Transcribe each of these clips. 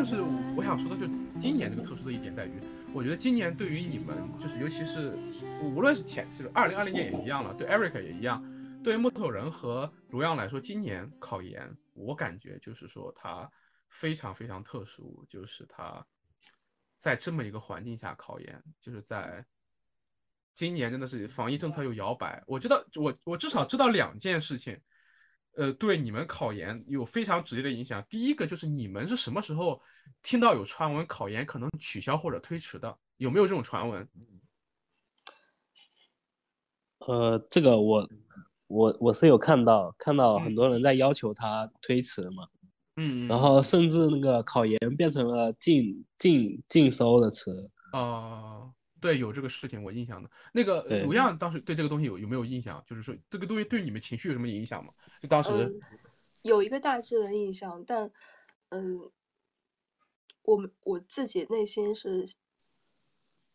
就是我想说的，就今年这个特殊的一点在于，我觉得今年对于你们，就是尤其是无论是前就是二零二零年也一样了，对 Eric 也一样，对木头人和卢漾来说，今年考研，我感觉就是说他非常非常特殊，就是他在这么一个环境下考研，就是在。今年真的是防疫政策又摇摆，我知道我我至少知道两件事情，呃，对你们考研有非常直接的影响。第一个就是你们是什么时候听到有传闻考研可能取消或者推迟的？有没有这种传闻？呃，这个我我我是有看到，看到很多人在要求他推迟嘛，嗯，然后甚至那个考研变成了禁禁禁收的词。哦、对，有这个事情我印象的。那个对卢漾当时对这个东西有有没有印象？就是说这个东西对你们情绪有什么影响吗？就当时，嗯，有一个大致的印象，但嗯，我们我自己内心是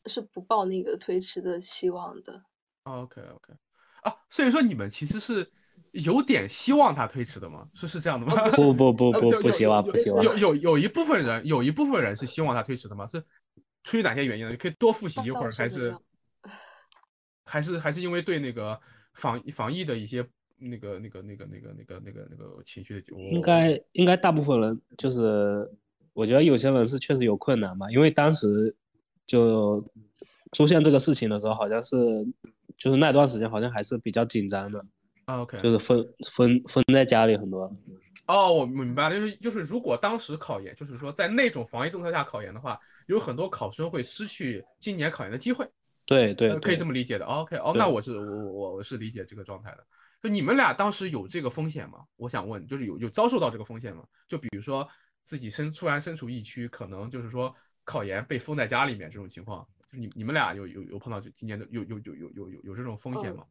是不抱那个推迟的期望的。OK OK，啊，所以说你们其实是有点希望他推迟的吗？是是这样的吗？不不不不不希望不希望。有有有一部分人，有一部分人是希望他推迟的吗？是出于哪些原因呢？可以多复习一会儿，还是还是还是因为对那个防防疫的一些那个那个那个那个那个那个那个情绪的，应该应该大部分人就是，我觉得有些人是确实有困难嘛，因为当时就出现这个事情的时候，好像是就是那段时间好像还是比较紧张的，啊 OK 就是分分分在家里很多。哦，我明白了，就是就是，如果当时考研，就是说在那种防疫政策下考研的话，有很多考生会失去今年考研的机会。对对呃，可以这么理解的。OK，哦，那我是我我我是理解这个状态的。就你们俩当时有这个风险吗？我想问，就是有有遭受到这个风险吗？就比如说自己身突然身处疫区，可能就是说考研被封在家里面这种情况，就是你你们俩有有有碰到这今年的有有有有有有有这种风险嗯吗？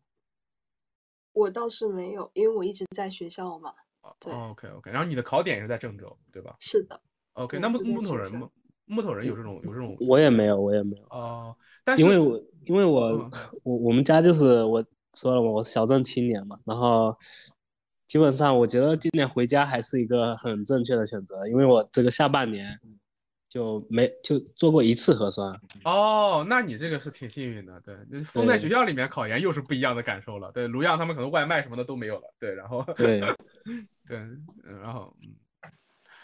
我倒是没有，因为我一直在学校嘛。对哦 OK OK，然后你的考点也是在郑州，对吧是的，？OK，那木木头人吗？木头人有这种有这种我也没有我也没有，哦，但是因为我因为我嗯我我们家就是我说了嘛，我是小镇青年嘛，然后基本上我觉得今年回家还是一个很正确的选择，因为我这个下半年就没就做过一次核酸。哦，那你这个是挺幸运的，对，那封在学校里面考研又是不一样的感受了。对，卢样他们可能外卖什么的都没有了，对，然后对，对，嗯然后嗯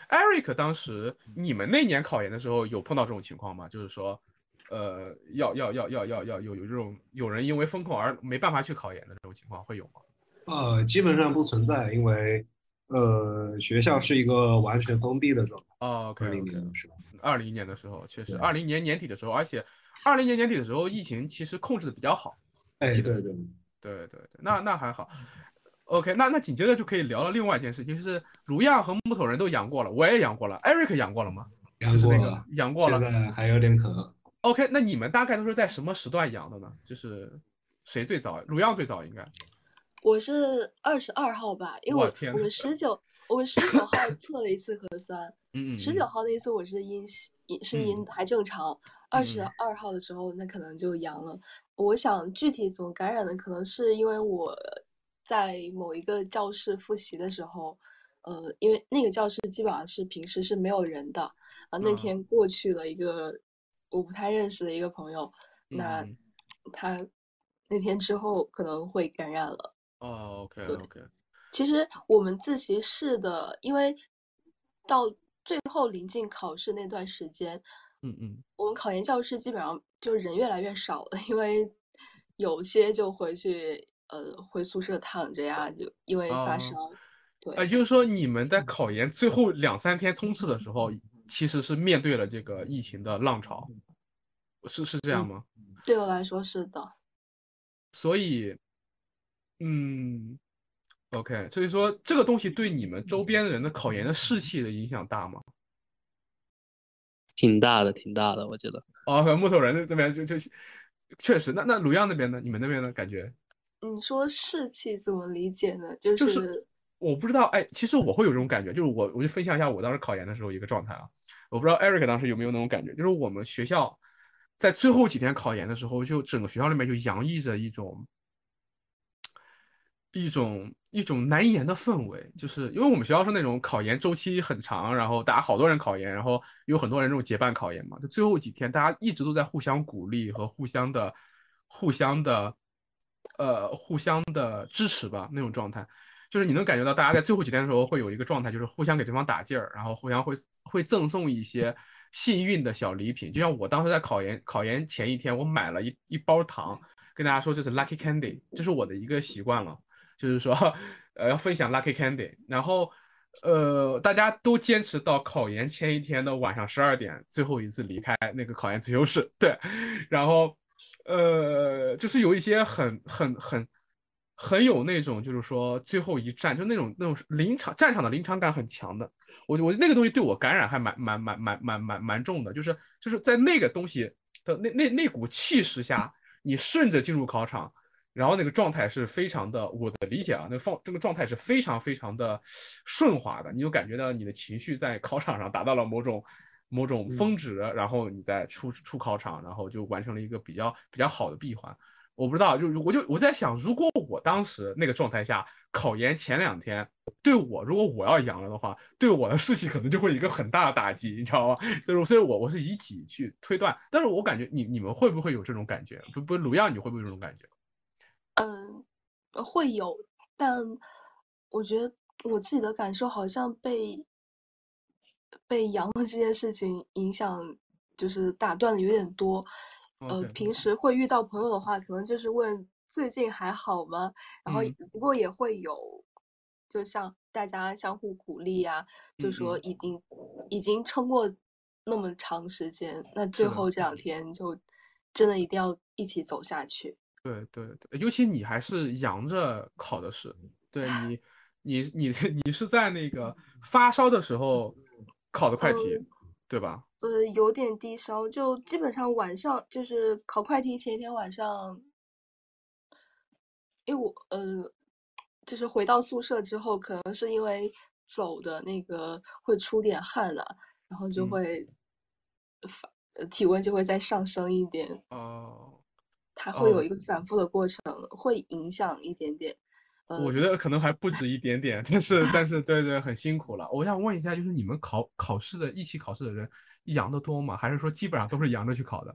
，Eric 当时你们那年考研的时候有碰到这种情况吗？就是说，呃，要要要要要要有有这种有人因为风控而没办法去考研的这种情况会有吗？呃，基本上不存在，因为呃，学校是一个完全封闭的状态。哦零 OK，年的时候，二零年的时候确实，对二零年年底的时候，而且二零年年底的时候疫情其实控制的比较好。哎，对对，对对对，那那还好。OK，那那紧接着就可以聊了另外一件事情，就是卢样和木头人都阳过了，我也阳过了，Eric 阳过了吗？阳就是那个过了，阳过了现。在还有点渴。OK，那你们大概都是在什么时段阳的呢？就是谁最早？卢样最早应该。我是二十二号吧，因为我我们十九我们十九号测了一次核酸，嗯嗯。十九号那一次我是阴阴是阴还正常，二十嗯二号的时候那可能就阳了。我想具体怎么感染的，可能是因为我在某一个教室复习的时候，呃，因为那个教室基本上是平时是没有人的，啊，那嗯天过去了一个我不太认识的一个朋友，那嗯他那天之后可能会感染了。哦，OK 对 OK。其实我们自习室的，因为到最后临近考试那段时间，嗯嗯。我们考研教室基本上就人越来越少了，因为有些就回去呃回宿舍躺着呀，就因为发哦烧。对，呃，就是说你们在考研最后两三天冲刺的时候，其实是面对了这个疫情的浪潮，是是这样吗？对我来说是的。所以，嗯，OK，所以说这个东西对你们周边的人的考研的士气的影响大吗？挺大的，挺大的，我觉得。哦，木头人那边就就确实，那那鲁阳那边呢？你们那边呢感觉？你说士气怎么理解呢？就是我不知道，哎，其实我会有这种感觉，就是我我就分享一下我当时考研的时候一个状态啊，我不知道 Eric 当时有没有那种感觉，就是我们学校在最后几天考研的时候，就整个学校里面就洋溢着一种。一种一种难言的氛围，就是因为我们学校是那种考研周期很长，然后大家好多人考研，然后有很多人这种结伴考研嘛，就最后几天大家一直都在互相鼓励和互相的、互相的、呃、互相的支持吧，那种状态，就是你能感觉到大家在最后几天的时候会有一个状态，就是互相给对方打劲儿，然后互相会会赠送一些幸运的小礼品，就像我当时在考研考研前一天，我买了一一包糖，跟大家说这是 lucky candy，这是我的一个习惯了。就是说，呃，要分享 lucky candy，然后，呃，大家都坚持到考研前一天的晚上十二点，最后一次离开那个考研自修室。对，然后，呃，就是有一些很很很很有那种，就是说最后一战，就那种那种临场战场的临场感很强的。我我那个东西对我感染还蛮蛮蛮蛮蛮蛮蛮重的，就是就是在那个东西的那那那股气势下，你顺着进入考场。然后那个状态是非常的，我的理解啊，那放这个状态是非常非常的顺滑的，你就感觉到你的情绪在考场上达到了某种某种峰值，然后你再出出考场，然后就完成了一个比较比较好的闭环。我不知道，就我就我在想，如果我当时那个状态下，考研前两天对我，如果我要阳了的话，对我的士气可能就会一个很大的打击，你知道吗？就是所以，我我是以己去推断，但是我感觉你你们会不会有这种感觉？不不，鲁阳你会不会有这种感觉？嗯，会有，但我觉得我自己的感受好像被被阳了这件事情影响，就是打断的有点多。呃，平时会遇到朋友的话，可能就是问最近还好吗？然后不过也会有，就像大家相互鼓励啊，就说已经已经撑过那么长时间，那最后这两天就真的一定要一起走下去。对对对，尤其你还是阳着考的试，对 你，你你你是在那个发烧的时候考的快题，对吧？呃，有点低烧，就基本上晚上就是考快题前一天晚上，因为我呃，就是回到宿舍之后，可能是因为走的那个会出点汗了，然后就会发体温就会再上升一点。哦。它会有一个反复的过程，会影响一点点。我觉得可能还不止一点点，但是 但是对对，很辛苦了。我想问一下，就是你们考考试的一起考试的人阳的多吗？还是说基本上都是阳着去考的？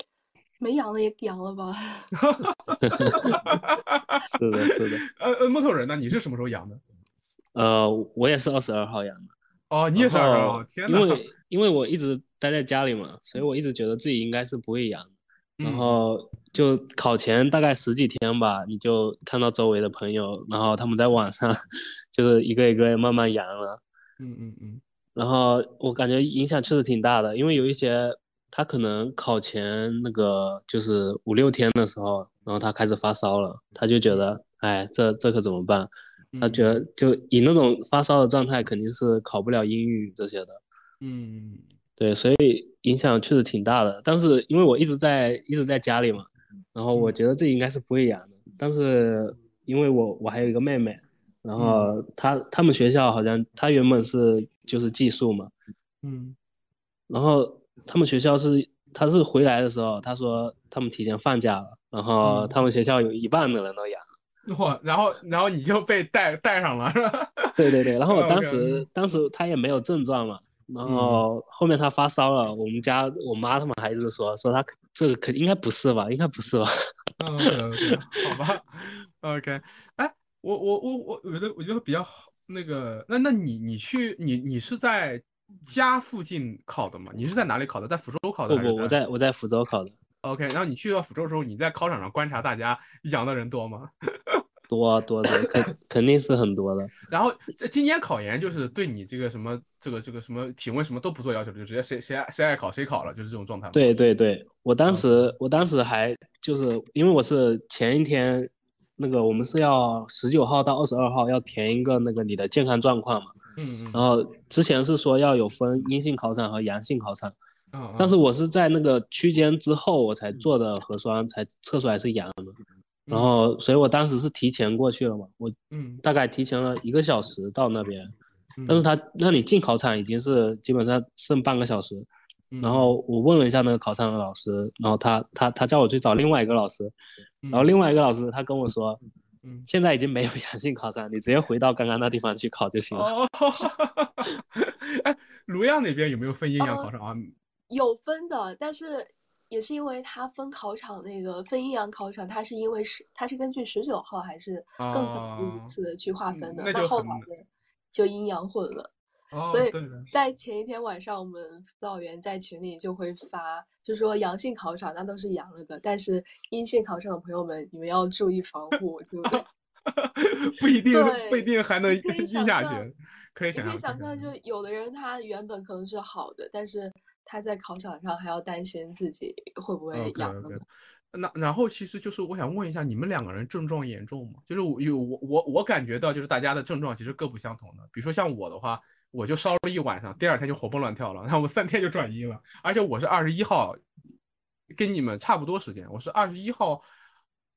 没阳的也阳了吧？是的，是的。呃呃，木头人呢？你是什么时候阳的？呃，我也是二十二号阳的。哦，你也是二十二号？天哪！因为因为我一直待在家里嘛，所以我一直觉得自己应该是不会阳。然后就考前大概十几天吧，你就看到周围的朋友，然后他们在网上 就是一个一个慢慢阳了。嗯嗯嗯。然后我感觉影响确实挺大的，因为有一些他可能考前那个就是五六天的时候，然后他开始发烧了，他就觉得，哎，这这可怎么办？他觉得就以那种发烧的状态，肯定是考不了英语这些的。嗯。对，所以影响确实挺大的。但是因为我一直在一直在家里嘛，然后我觉得这应该是不会阳的。但是因为我我还有一个妹妹，然后她他们学校好像她原本是就是寄宿嘛，嗯，然后他们学校是她是回来的时候，她说他们提前放假了，然后他们学校有一半的人都阳了。哇，然后然后你就被带带上了是吧？对对对，然后我 当时当时她也没有症状嘛。然后后面他发烧了，我们家我妈他们还是说说他这个肯应该不是吧，应该不是吧？嗯，好吧，OK。哎，我我我我我觉得我觉得比较好那个，那那你你去你你是在家附近考的吗？你是在哪里考的？在福州考的？不不，我在我在福州考的。OK，然后你去到福州的时候，你在考场上观察大家阳的人多吗？多多的，肯肯定是很多的。然后这今年考研就是对你这个什么这个这个什么体温什么都不做要求就直接谁谁爱谁爱考谁考了，就是这种状态。对对对，我当时我当时还就是因为我是前一天那个我们是要十九号到二十二号要填一个那个你的健康状况嘛，嗯嗯。然后之前是说要有分阴性考场和阳性考场，嗯，但是我是在那个区间之后我才做的核酸，才测出来是阳的，然后所以我当时是提前过去了嘛，我嗯，大概提前了一个小时到那边，嗯。但是他让你进考场已经是基本上剩半个小时，嗯。然后我问了一下那个考场的老师，然后他他他叫我去找另外一个老师，嗯。然后另外一个老师他跟我说，嗯。现在已经没有阳性考场，你直接回到刚刚那地方去考就行了。哦，哎，卢阳那边有没有分阴阳呃考场啊？有分的，但是也是因为它分考场那个分阴阳考场，它是因为是它是根据十九号还是更早的哦一次去划分的，那后面就阴阳混了。哦，所以，在前一天晚上，我们辅导员在群里就会发，就说阳性考场那都是阳了的，但是阴性考场的朋友们，你们要注意防护，对不对？不一定不一定还能阴下去，可以你可以，想象，就有的人他原本可能是好的，但是他在考场上还要担心自己会不会阳了。那然后其实就是我想问一下，你们两个人症状严重吗？就是我有我我我感觉到就是大家的症状其实各不相同的。比如说像我的话，我就烧了一晚上，第二天就活蹦乱跳了，然后我三天就转阴了，而且我是二十一号，跟你们差不多时间，我是二十一号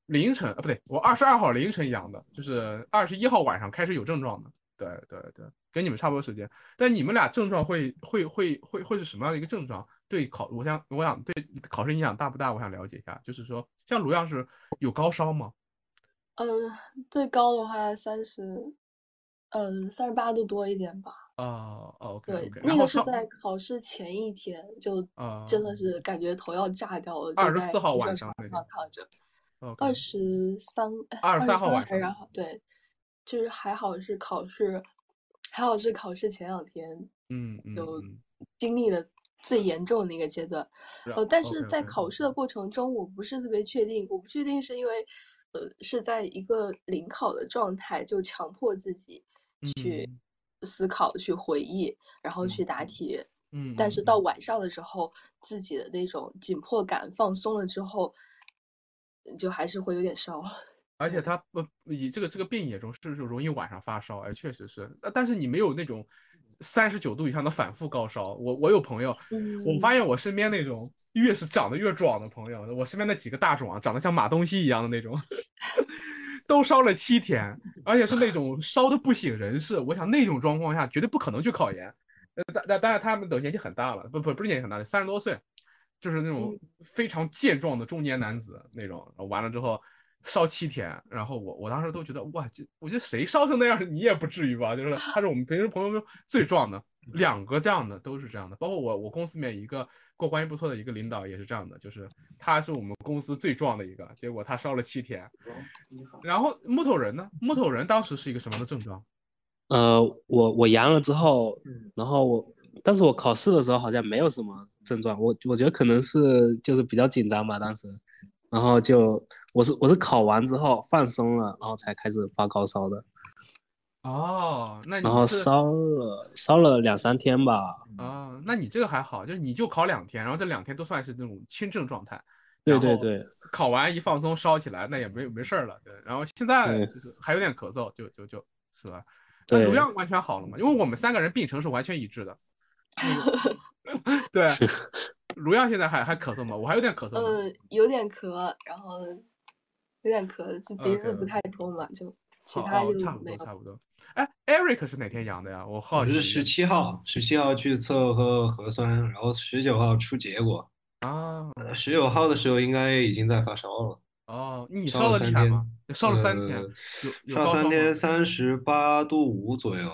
凌晨啊不对，我二十二号凌晨阳的，就是二十一号晚上开始有症状的。对对对，跟你们差不多时间，但你们俩症状会会会会会是什么样的一个症状？对考，我想我想对考试影响大不大？我想了解一下。就是说，像卢样是有高烧吗？嗯，最高的话三十，嗯，三十八度多一点吧。啊，OK 那个是在考试前一天，就啊，真的是感觉头要炸掉了，二十四号晚上那天上躺着。二十三，哎23 23号晚上然后对，就是还好是考试，还好是考试前两天嗯嗯有嗯，经历了最严重的那个阶段。是呃，但是在考试的过程中，我不是特别确定，我不确定是因为，呃，是在一个临考的状态，就强迫自己去思考、去回忆，然后去答题。嗯，但是嗯到晚上的时候，自己的那种紧迫感放松了之后，就还是会有点烧。而且他不以这个这个病也中是是容易晚上发烧，哎，确实是，呃但是你没有那种三十九度以上的反复高烧。我我有朋友，我发现我身边那种越是长得越壮的朋友，我身边那几个大壮，长得像马东锡一样的那种，都烧了七天，而且是那种烧的不省人事。我想那种状况下绝对不可能去考研。呃，但但但是他们都年纪很大了，不不不是年纪很大，三十多岁，就是那种非常健壮的中年男子那种。完了之后烧七天，然后我我当时都觉得哇，就我觉得谁烧成那样，你也不至于吧？就是他是我们平时朋友中最壮的，两个这样的都是这样的，包括我我公司里面一个跟我关系不错的一个领导也是这样的，就是他是我们公司最壮的一个，结果他烧了七天。然后木头人呢？木头人当时是一个什么样的症状？呃，我我阳了之后，然后我，但是我考试的时候好像没有什么症状，我我觉得可能是就是比较紧张吧，当时，然后就我是我是考完之后放松了，然后才开始发高烧的，哦，那然后烧了烧了两三天吧，啊，那你这个还好，就是你就考两天，然后这两天都算是那种轻症状态。对对对，考完一放松烧起来，那也没没事儿了。对，然后现在就是还有点咳嗽，就就就是吧。那对卢阳完全好了嘛？因为我们三个人病程是完全一致的。那个 对，卢亚现在还还咳嗽吗？我还有点咳嗽嗯。呃，有点咳，然后有点咳，就鼻子不太通嘛，就其他就哦差不没差不多。哎，Eric 是哪天阳的呀？我好奇。我是十七号，十七号去测核核酸，然后十九号出结果。啊，十九号的时候应该已经在发烧了，哦，你烧烧了三天的厉害吗？烧了三天，烧三天三十八度五左右，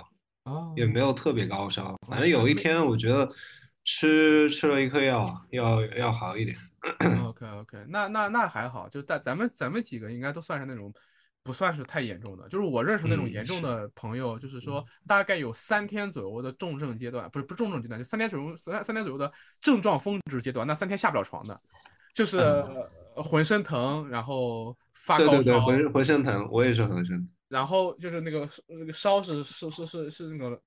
哦，也没有特别高烧。反正哦有一天我觉得吃吃了一颗药，要要好一点。OK OK，那那那还好，就咱咱们咱们几个应该都算是那种不算是太严重的，就是我认识那种严重的朋友，就是说大概有三天左右的重症阶段，不是不是重症阶段，就三天左右三三天左右的症状峰值阶段，那三天下不了床的，就是呃浑身疼，然后发高对对对，烧，浑浑身疼，我也是浑身疼。然后就是那个那个烧是是是是是那个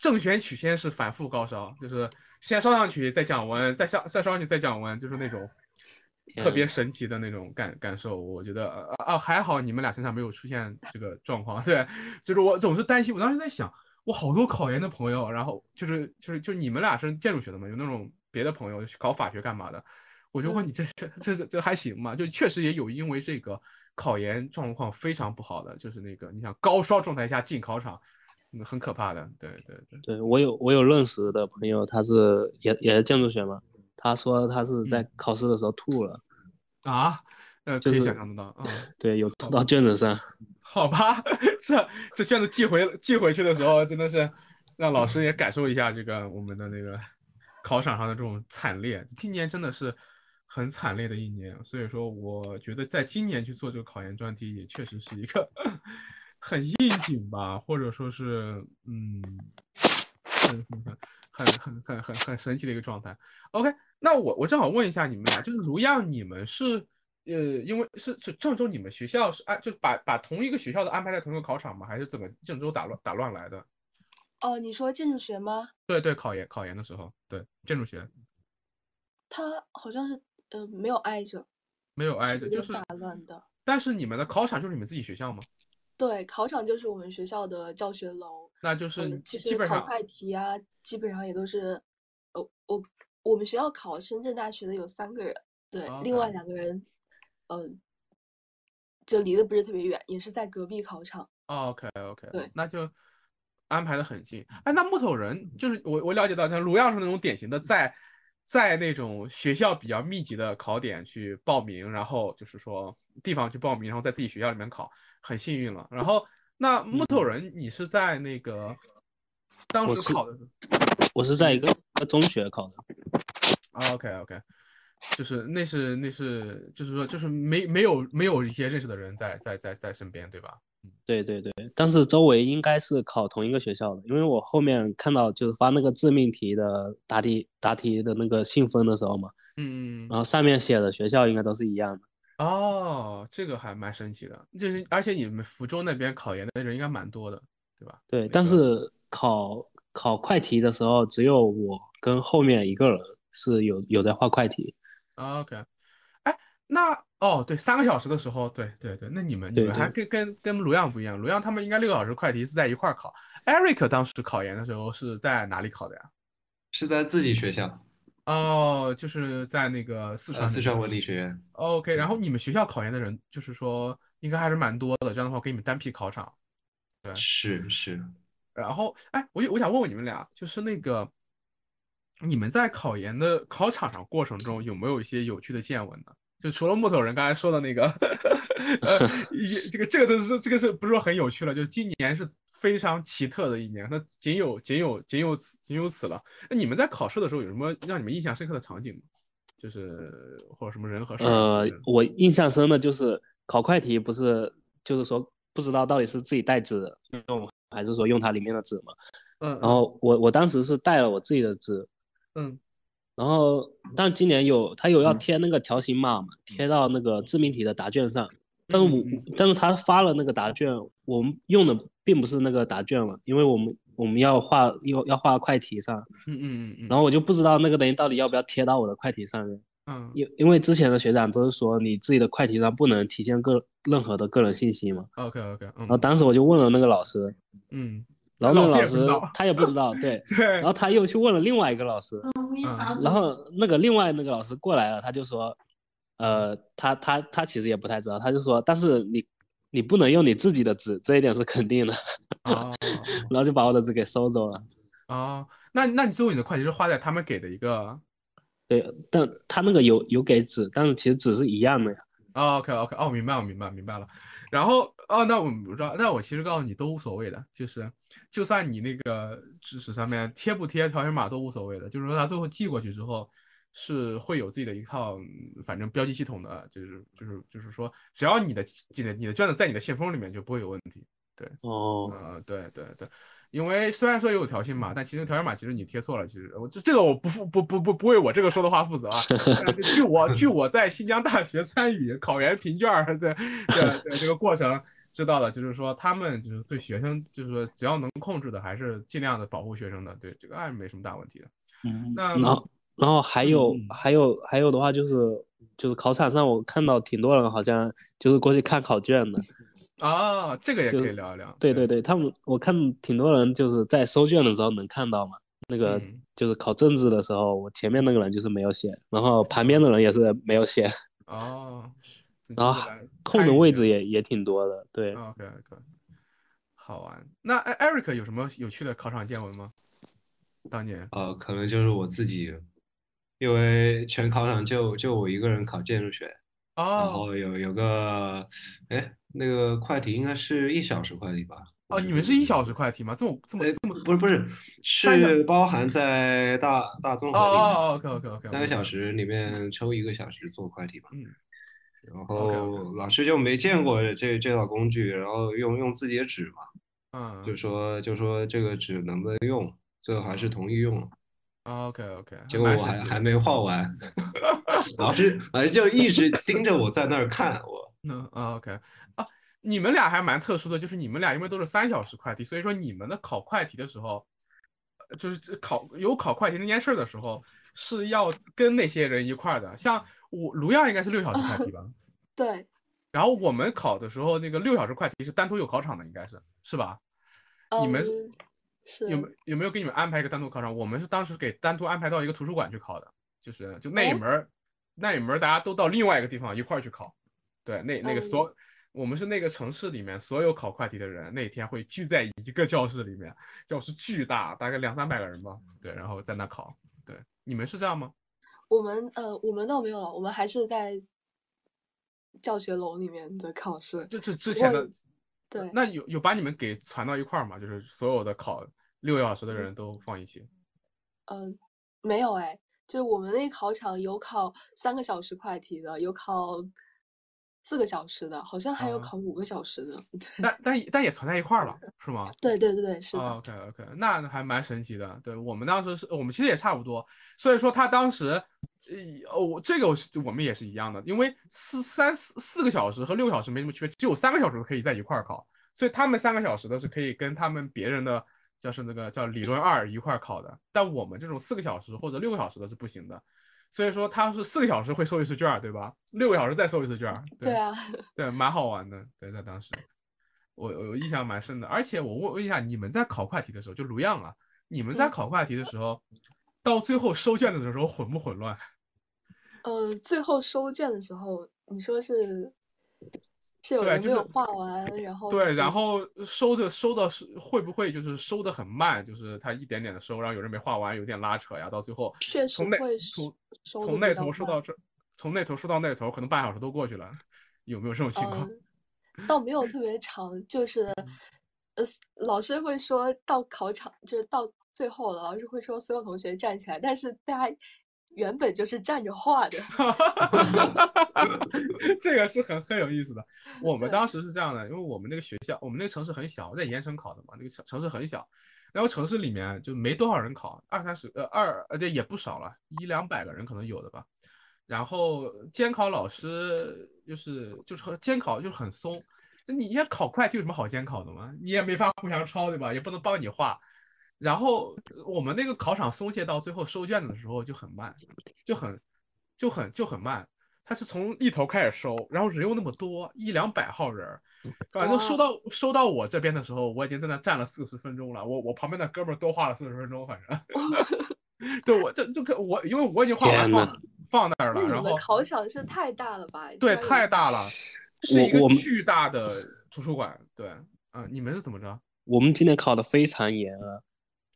正弦曲线是反复高烧，就是先烧上去再降温，再上再烧上去再降温，就是那种特别神奇的那种感感受。我觉得啊，还好你们俩身上没有出现这个状况。对，就是我总是担心，我当时在想，我好多考研的朋友，然后就是就是就你们俩是建筑学的嘛，有那种别的朋友考法学干嘛的，我就问你这这这这还行吗？就确实也有因为这个考研状况非常不好的，就是那个你想高烧状态下进考场。很可怕的，对对对，对我有我有认识的朋友，他是也也是建筑学嘛，他说他是在考试的时候吐了，啊，呃，可以想象得到，啊，对，有吐到卷子上，好吧，这这卷子寄回寄回去的时候，真的是让老师也感受一下这个我们的那个考场上的这种惨烈，今年真的是很惨烈的一年，所以说我觉得在今年去做这个考研专题也确实是一个。很应景吧，或者说是，嗯，很很很很很很很神奇的一个状态。OK，那我我正好问一下你们俩，就是如样，你们是呃，因为是是郑州，你们学校是安，就是把把同一个学校的安排在同一个考场吗？还是怎么郑州打乱打乱来的？哦，你说建筑学吗？对对，考研考研的时候，对建筑学，他好像是呃没有挨着，没有挨着，就是打乱的。但是你们的考场就是你们自己学校吗？对，考场就是我们学校的教学楼，那就是其实考快题啊，基本上也都是，呃，我我们学校考深圳大学的有三个人，对，另外两个人，嗯，就离得不是特别远，也是在隔壁考场。OK OK，对，那就安排的很近。哎，那木头人就是我我了解到像卢样是那种典型的在。在那种学校比较密集的考点去报名，然后就是说地方去报名，然后在自己学校里面考，很幸运了。然后那木头人，你是在那个当时考的？我是在一个中学考的。OK OK，就是那是那是就是说就是没没有没有一些认识的人在在在在身边，对吧？对对对，但是周围应该是考同一个学校的，因为我后面看到就是发那个致命题的答题答题的那个信封的时候嘛，嗯，然后上面写的学校应该都是一样的。哦，这个还蛮神奇的，就是而且你们福州那边考研的人应该蛮多的，对吧？对，但是考考快题的时候，只有我跟后面一个人是有有在画快题。OK，哎，那。哦，对，三个小时的时候，对对对，那你们你们还跟跟跟卢阳不一样，卢阳他们应该六个小时快题是在一块儿考。Eric 当时考研的时候是在哪里考的呀？是在自己学校。哦，就是在那个四川四川文理学院。OK，然后你们学校考研的人就是说应该还是蛮多的，这样的话给你们单批考场。对，是是。然后，哎，我我想问问你们俩，就是那个你们在考研的考场上过程中有没有一些有趣的见闻呢？就除了木头人刚才说的那个，呃，这个这个都是这个是不是说很有趣了？就今年是非常奇特的一年，那仅有仅有仅有此仅有此了。那你们在考试的时候有什么让你们印象深刻的场景吗？就是或者什么人和事？呃，我印象深的就是考快题，不是就是说不知道到底是自己带纸用还是说用它里面的纸嘛？嗯，然后我我当时是带了我自己的纸，嗯。然后，但今年有他有要贴那个条形码嘛，贴到那个自命题的答卷上。但是我但是他发了那个答卷，我们用的并不是那个答卷了，因为我们我们要画要要画快题上。嗯嗯嗯。然后我就不知道那个东西到底要不要贴到我的快题上面。嗯。因因为之前的学长都是说你自己的快题上不能体现个任何的个人信息嘛。OK OK。然后当时我就问了那个老师。嗯。然后那个老师他也不知道，对 对。然后他又去问了另外一个老师。然后那个另外那个老师过来了，他就说，呃，他他他其实也不太知道，他就说，但是你你不能用你自己的纸，这一点是肯定的。哦，然后就把我的纸给收走了。哦，那那你最后你的快递是画在他们给的一个？对，但他那个有有给纸，但是其实纸是一样的呀。哦 OK OK，哦，明白了明白明白了。然后哦，那我不知道，那我其实告诉你都无所谓的，就是就算你那个知识上面贴不贴条形码都无所谓的，就是说他最后寄过去之后是会有自己的一套反正标记系统的，就是就是就是说只要你的你的你的卷子在你的信封里面就不会有问题。对，哦，呃，对对对。因为虽然说有条形码，但其实条形码其实你贴错了。其实我这这个我不负不不不不为我这个说的话负责啊。据我据我在新疆大学参与考研评卷的的这个过程知道的，就是说他们就是对学生就是说只要能控制的，还是尽量的保护学生的。对这个还是没什么大问题的。嗯，那然后然后还有还有还有的话就是就是考场上我看到挺多人好像就是过去看考卷的。啊，这个也可以聊一聊。对对对，他们我看挺多人就是在收卷的时候能看到嘛，那个嗯就是考政治的时候，我前面那个人就是没有写，然后旁边的人也是没有写，哦，然后空的位置也也挺多的。对，OK OK，好玩。那艾 Eric 有什么有趣的考场见闻吗？当年呃，可能就是我自己，因为全考场就就我一个人考建筑学，哦然哦后有有个，哎，那个快题应该是一小时快题吧？哦，你们是一小时快题吗？这么这么哎这么不是不是，是包含在大大综哦合里面，哦哦 OK OK OK，三个小时里面抽一个小时做快题吧。嗯然后老师就没见过这这套工具，然后用用自己的纸嘛，嗯就说就说这个纸能不能用，最后还是同意用了。OK OK，结果我还还没画完，老师老师就一直盯着我在那儿看我。嗯啊 OK 啊，你们俩还蛮特殊的，就是你们俩因为都是三小时快题，所以说你们的考快题的时候，呃就是考有考快题那件事儿的时候，是要跟那些人一块儿的。像我卢亚应该是六小时快题吧，对，然后我们考的时候那个六小时快题是单独有考场的，应该是是吧？你们是有没有没有给你们安排一个单独考场？我们是当时给单独安排到一个图书馆去考的，就是就那一哦门儿、那一门儿大家都到另外一个地方一块儿去考。对，那那个嗯所、我们是那个城市里面所有考快题的人那天会聚在一个教室里面，教室巨大，大概两三百个人吧。对，然后在那考。对，你们是这样吗？我们呃我们倒没有了，我们还是在教学楼里面的考试。就是之前的，对，那有有把你们给传到一块儿吗？就是所有的考六个小时的人都放一起。嗯、没有哎，就是我们那考场有考三个小时快题的，有考四个小时的，好像还有啊考五个小时的。对，但但但也存在一块儿了，是吗？对对对对，是的。OK OK，那还蛮神奇的。对我们当时是我们其实也差不多，所以说他当时，呃，我，这个我们也是一样的，因为四三四四个小时和六个小时没什么区别，只有三个小时可以在一块儿考，所以他们三个小时的是可以跟他们别人的就是那个叫理论二一块儿考的，但我们这种四个小时或者六个小时的是不行的。所以说他是四个小时会收一次卷儿，对吧？六个小时再收一次卷儿，对啊，对，蛮好玩的。对，在当时，我我印象蛮深的。而且我问问一下，你们在考快题的时候，就卢样啊，你们在嗯考快题的时候，到最后收卷子的时候混不混乱？呃，最后收卷的时候，你说是是有对就是人没有画完，然后对，然后收的收的是会不会就是收的很慢，就是他一点点的收，然后有人没画完，有点拉扯呀，到最后确实从那会从从那头收到这，从那头收到那头，可能半小时都过去了，有没有这种情况？嗯，倒没有特别长，就是，呃，老师会说到考场，就是到最后了，老师会说所有同学站起来，但是大家原本就是站着画的 这个是很很有意思的。我们当时是这样的，因为我们那个学校，我们那个城市很小，在盐城考的嘛，那个城城市很小，然后城市里面就没多少人考，二三十呃二，而且也不少了，一两百个人可能有的吧。然后监考老师就是就是监考就是很松，那你也考快题有什么好监考的吗？你也没法互相抄对吧？也不能帮你画。然后呃我们那个考场松懈到最后收卷子的时候就很慢，就很就很就很慢。他是从一头开始收，然后人又那么多，一两百号人儿，反正收到收到我这边的时候，我已经在那站了四十分钟了。我我旁边的哥们儿多画了四十分钟，反正，对我这就可我因为我已经画完放放那儿了，然后考场是太大了吧？对太大了，是一个我巨大的图书馆。对，啊，你们是怎么着？我们今年考的非常严啊。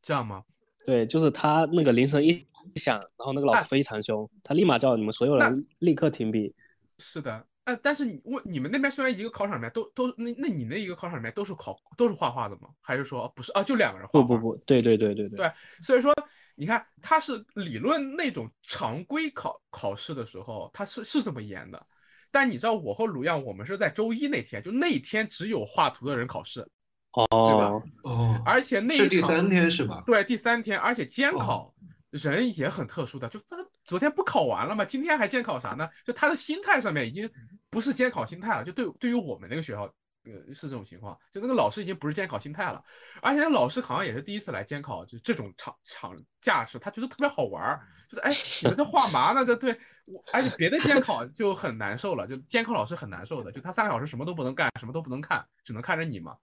这样吗？对，就是他那个铃声一响，然后那个老哎师非常凶，他立马叫你们所有人立刻停笔。是的，哎，但是你问你们那边虽然一个考场里面都都那那你那一个考场里面都是考都是画画的吗？还是说不是啊？就两个人画画？不不不，对对对对对所以说，你看，他是理论那种常规考考试的时候，他是是这么严的。但你知道，我和卢样，我们是在周一那天，就那一天只有画图的人考试，对吧哦，哦，而且那一场是第三天是吧？对第三天，而且监哦考人也很特殊的，就他昨天不考完了吗？今天还监考啥呢？就他的心态上面已经不是监考心态了，就对对于我们那个学校呃，是这种情况，就那个老师已经不是监考心态了，而且那老师好像也是第一次来监考，就这种场场架势，他觉得特别好玩儿，就是哎，你们这画 嘛呢？这对我，而且别的监考就很难受了，就监考老师很难受的，就他三个小时什么都不能干，什么都不能看，只能看着你嘛。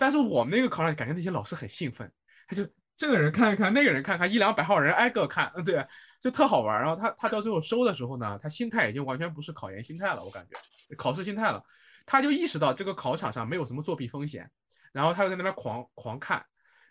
但是我们那个考场感觉那些老师很兴奋，他就这个人看一看，那个人看看，一两百号人挨个看，嗯，对，就特好玩。然后他他到最后收的时候呢，他心态已经完全不是考研心态了，我感觉考试心态了。他就意识到这个考场上没有什么作弊风险，然后他就在那边狂狂看，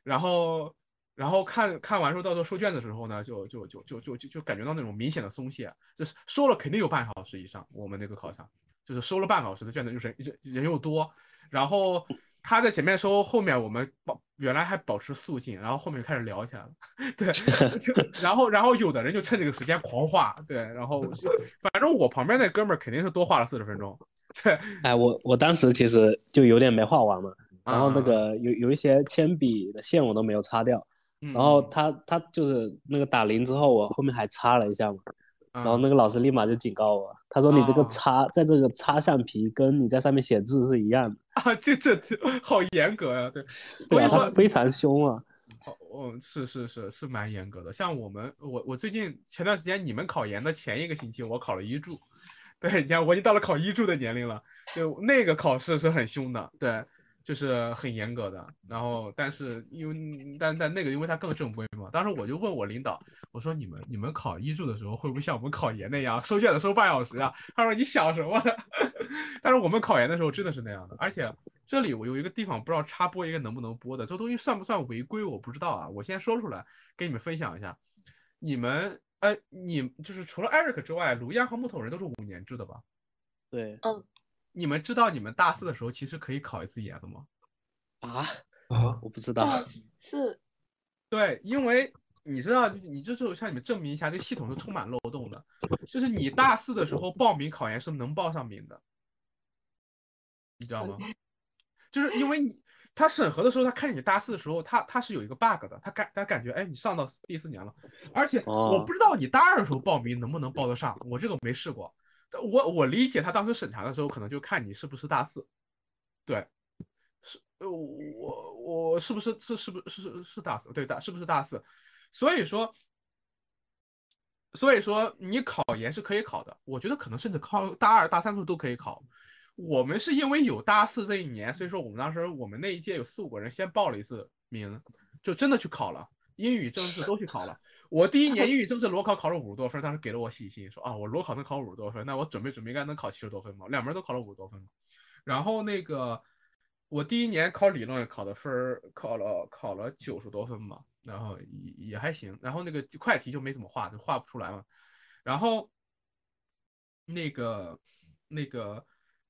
然后然后看看完之后，到时候收卷子的时候呢，就就就就就就就感觉到那种明显的松懈，就是收了肯定有半小时以上。我们那个考场就是收了半小时的卷子，就是人人又多，然后。他在前面说，后面我们保原来还保持肃静，然后后面开始聊起来了，对，就 然后然后有的人就趁这个时间狂画，对，然后就反正我旁边那哥们儿肯定是多画了四十分钟，对，哎，我我当时其实就有点没画完嘛，然后那个有有一些铅笔的线我都没有擦掉，然后他他就是那个打铃之后，我后面还擦了一下嘛。然后那个老师立马就警告我，他说：“你这个擦在这个擦橡皮，跟你在上面写字是一样的啊！”这这这好严格呀，对，对他非常凶啊。哦，是是是是蛮严格的。像我们，我我最近前段时间你们考研的前一个星期，我考了一注。对，你看我已经到了考一注的年龄了。对，那个考试是很凶的。对。就是很严格的，然后但是因为但但那个因为它更正规嘛，当时我就问我领导，我说你们你们考医助的时候会不会像我们考研那样收卷子收半小时啊？他说你想什么呢？但是我们考研的时候真的是那样的，而且这里我有一个地方不知道插播一个能不能播的，这东西算不算违规我不知道啊，我先说出来给你们分享一下。你们呃你就是除了 Eric 之外，卢亚和木头人都是五年制的吧？对，嗯。你们知道你们大四的时候其实可以考一次研的吗？啊啊，我不知道。大四，对，因为你知道，你这就向你们证明一下，这个系统是充满漏洞的。就是你大四的时候报名考研是能报上名的，你知道吗？就是因为你他审核的时候，他看你大四的时候，他他是有一个 bug 的，他感他感觉，哎，你上到第四年了，而且我不知道你大二的时候报名能不能报得上，我这个没试过。我我理解他当时审查的时候，可能就看你是不是大四，对，是，呃，我我是不是是是不是是是大四？对大是不是大四？所以说，所以说你考研是可以考的，我觉得可能甚至考大二大三时候都可以考。我们是因为有大四这一年，所以说我们当时我们那一届有四五个人先报了一次名，就真的去考了。英语、政治都去考了。我第一年 英语、政治裸考考了五十多分，当时给了我信心，说啊，我裸考能考五十多分，那我准备准备应该能考七十多分吧。两门都考了五十多分。然后那个我第一年考理论考的分儿考了考了九十多分嘛，然后也也还行。然后那个快题就没怎么画，就画不出来嘛。然后那个那个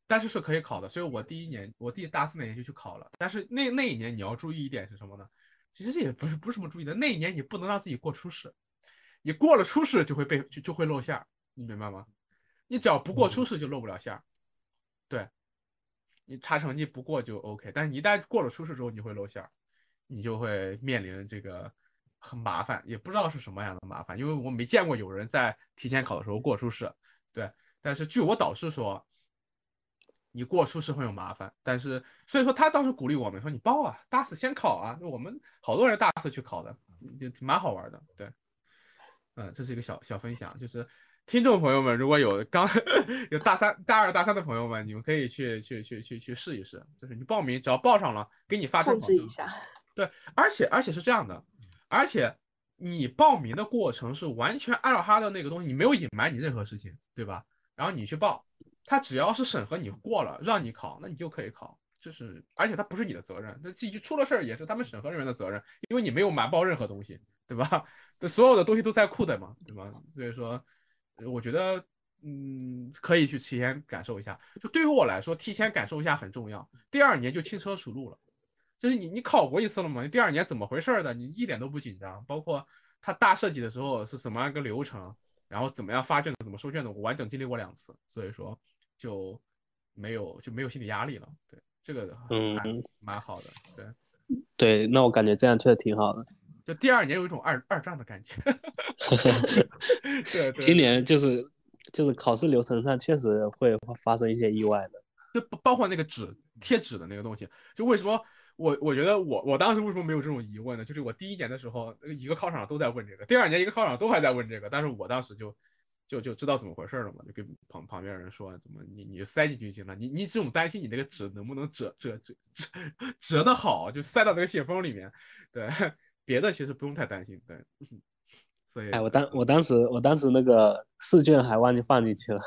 但是是可以考的，所以我第一年我第大四那年就去考了。但是那那一年你要注意一点是什么呢？其实这也不是不是什么注意的，那一年你不能让自己过初试，你过了初试就会被就就会露馅儿，你明白吗？你只要不过初试就露不了馅儿，对，你查成绩不过就 OK，但是你一旦过了初试之后你会露馅儿，你就会面临这个很麻烦，也不知道是什么样的麻烦，因为我没见过有人在提前考的时候过初试，对，但是据我导师说。你过初试会有麻烦，但是所以说他当时鼓励我们说你报啊，大四先考啊，我们好多人大四去考的，就挺蛮好玩的。对，嗯，这是一个小小分享，就是听众朋友们如果有刚 有大三、大二、大三的朋友们，你们可以去去去去去试一试，就是你报名只要报上了，给你发证。控制一下。对，而且而且是这样的，而且你报名的过程是完全按照他的那个东西，你没有隐瞒你任何事情，对吧？然后你去报。他只要是审核你过了，让你考，那你就可以考。就是，而且他不是你的责任，那这就出了事儿也是他们审核人员的责任，因为你没有瞒报任何东西，对吧？这所有的东西都在库的嘛，对吧？所以说，我觉得，嗯，可以去提前感受一下。就对于我来说，提前感受一下很重要。第二年就轻车熟路了，就是你你考过一次了嘛？你第二年怎么回事儿的？你一点都不紧张。包括他大设计的时候是怎么样一个流程，然后怎么样发卷子，怎么收卷子，我完整经历过两次，所以说。就没有就没有心理压力了，对这个嗯蛮好的，对对，那我感觉这样确实挺好的。就第二年有一种二二战的感觉。对，今年就是就是考试流程上确实会发生一些意外的。就包括那个纸贴纸的那个东西，就为什么我我觉得我我当时为什么没有这种疑问呢？就是我第一年的时候，一个考场都在问这个，第二年一个考场都还在问这个，但是我当时就就就知道怎么回事了嘛，就跟旁旁边人说怎么你你塞进去就行了，你你这种担心你那个纸能不能折折折折折的好，就塞到那个信封里面，对，别的其实不用太担心，对。所以，哎，我当我当时我当时那个试卷还忘记放进去了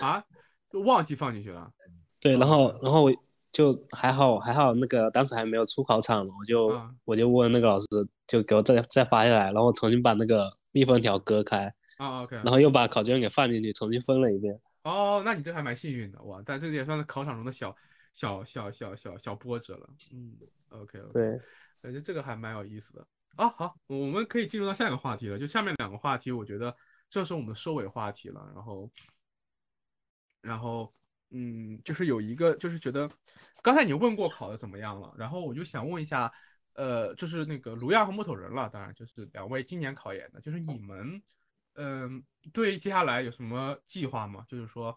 啊，就忘记放进去了。对，然后然后我就还好还好，那个当时还没有出考场嘛，我就我就问那个老师，就给我再再发下来，然后重新把那个密封条割开啊，OK，然后又把考卷给放进去，重新分了一遍。哦，那你这还蛮幸运的哇，但这个也算是考场中的小小小小小小波折了。嗯，OK，对，感觉这个还蛮有意思的。啊，好，我们可以进入到下一个话题了。就下面两个话题，我觉得这是我们的收尾话题了。然后，然后，嗯，就是有一个，就是觉得刚才你问过考的怎么样了，然后我就想问一下，呃，就是那个卢亚和木头人了，当然就是两位今年考研的，就是你们，嗯，对接下来有什么计划吗？就是说，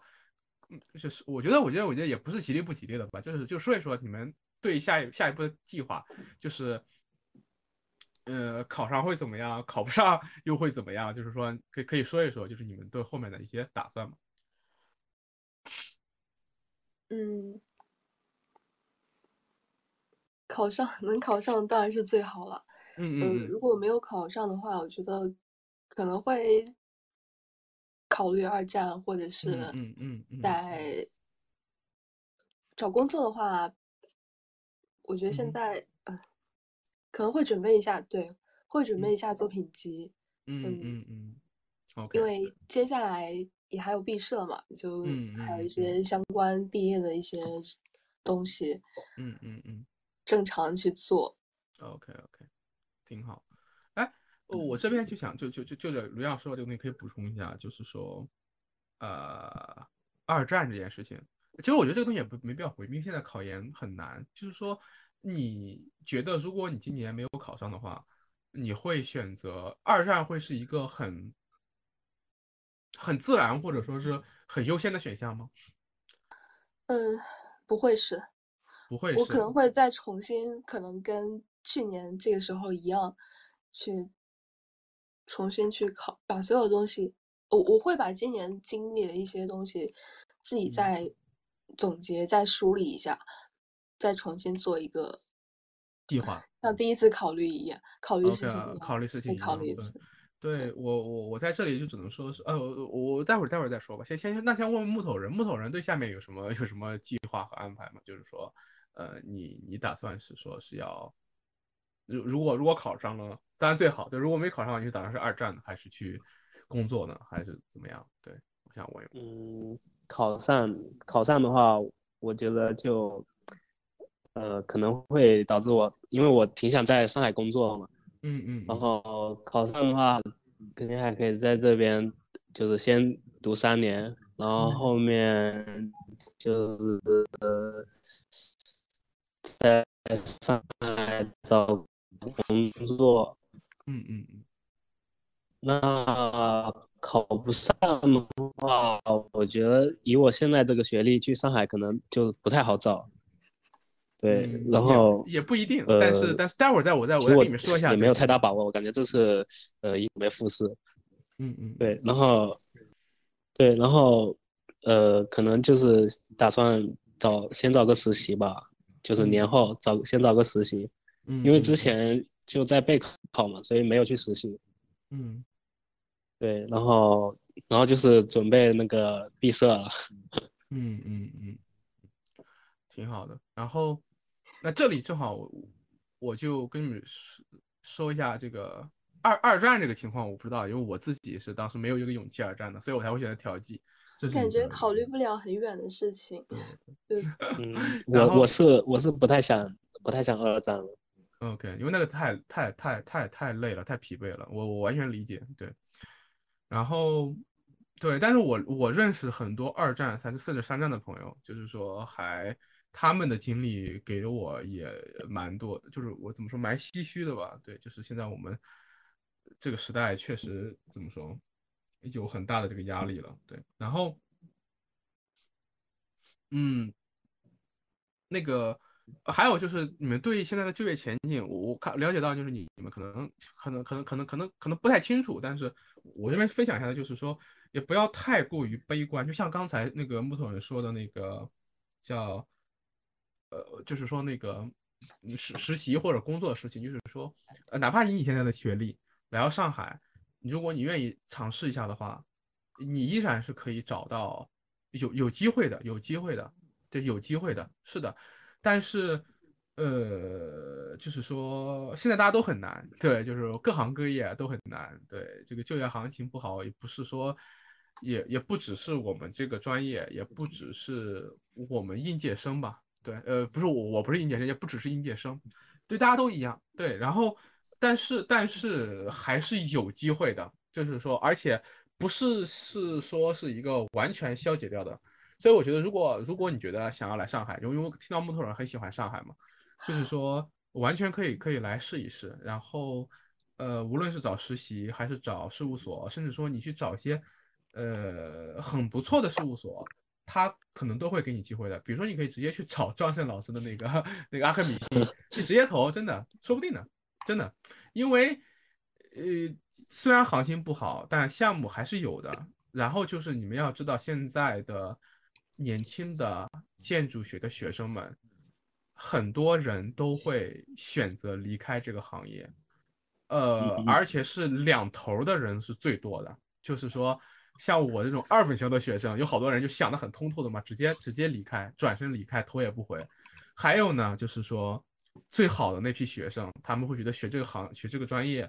嗯，就是我觉得，我觉得，我觉得也不是吉利不吉利的吧，就是就说一说你们对下一下一步的计划，就是。呃，考上会怎么样？考不上又会怎么样？就是说，可以可以说一说，就是你们对后面的一些打算吗？嗯，考上能考上当然是最好了。嗯嗯。如果没有考上的话，我觉得可能会考虑二战，或者是嗯嗯在。找工作的话，我觉得现在呃。可能会准备一下，对，会准备一下。作品集，嗯嗯嗯，OK，因为接下来也还有毕设嘛，就还有一些。相关毕业的一些东西，嗯嗯嗯，正常去做，OK OK，挺好。哎，我这边就想就就就就着卢亚说的这个东西可以补充一下，就是说，呃，二战这件事情，其实我觉得这个东西也不没必要回，因为现在考研很难，就是说。你觉得，如果你今年没有考上的话，你会选择二战会是一个很很自然或者说是很优先的选项吗？嗯，不会是，不会。我可能会再重新，可能跟去年这个时候一样，去重新去考，把所有东西，我我会把今年经历的一些东西自己再总结、再梳理一下。再重新做一个计划，像第一次考虑一样，考虑事情，考虑事情，考虑一次。对我，我我在这里就只能说是，呃，我待会儿待会儿再说吧。先先那先问问木头人，木头人对下面有什么有什么计划和安排吗？就是说，呃，你你打算是说是要，如如果如果考上了，当然最好。对，如果没考上，你就打算是二战呢还是去工作呢，还是怎么样？对，我想问。嗯，考上考上的话，我觉得就。呃，可能会导致我，因为我挺想在上海工作嘛，嗯嗯，然后考上的话，肯定还可以在这边，就是先读三年，然后后面就是在上海找工作，嗯嗯嗯，那考不上的话，我觉得以我现在这个学历去上海可能就不太好找。对，然后也不一定，但是但是待会儿再我在我再跟你们说一下，也没有太大把握，我感觉这是呃应为复试，嗯嗯，对，然后对，然后呃可能就是打算找先找个实习吧，就是年后找先找个实习，嗯，因为之前就在备考嘛，所以没有去实习，嗯，对，然后然后就是准备那个毕设了，嗯嗯嗯，挺好的，然后。那这里正好，我就跟你们说说一下这个二二战这个情况，我不知道，因为我自己是当时没有这个勇气二战的，所以我才会选择调剂。感觉考虑不了很远的事情。对，嗯，我我是我是不太想不太想二战了。OK，因为那个太太太太太累了，太疲惫了，我我完全理解。对，然后对，但是我我认识很多二战甚至甚至三战的朋友，就是说还。他们的经历给了我也蛮多的，就是我怎么说蛮唏嘘的吧？对，就是现在我们这个时代确实怎么说有很大的这个压力了。对，然后，嗯，那个还有就是你们对现在的就业前景，我我看了解到就是你你们可能可能可能可能可能可能不太清楚，但是我这边分享一下的就是说，也不要太过于悲观，就像刚才那个木头人说的那个叫呃，就是说那个你实实习或者工作的事情，就是说，呃，哪怕以你现在的学历来到上海，如果你愿意尝试一下的话，你依然是可以找到有有机会的，有机会的，对，有机会的，是的。但是，呃，就是说现在大家都很难，对，就是各行各业都很难，对，这个就业行情不好，也不是说，也也不只是我们这个专业，也不只是我们应届生吧。对，呃，不是我，我不是应届生，也不只是应届生，对，大家都一样。对，然后，但是，但是还是有机会的，就是说，而且不是是说是一个完全消解掉的。所以我觉得，如果如果你觉得想要来上海，因为听到木头人很喜欢上海嘛，就是说完全可以可以来试一试。然后，呃，无论是找实习还是找事务所，甚至说你去找一些呃很不错的事务所。他可能都会给你机会的，比如说你可以直接去找庄胜老师的那个那个阿克米星，你直接投，真的说不定呢，真的，因为呃虽然行情不好，但项目还是有的。然后就是你们要知道，现在的年轻的建筑学的学生们，很多人都会选择离开这个行业，呃，而且是两头的人是最多的，就是说。像我这种二本校的学生，有好多人就想得很通透的嘛，直接直接离开，转身离开，头也不回。还有呢，就是说最好的那批学生，他们会觉得学这个行、学这个专业，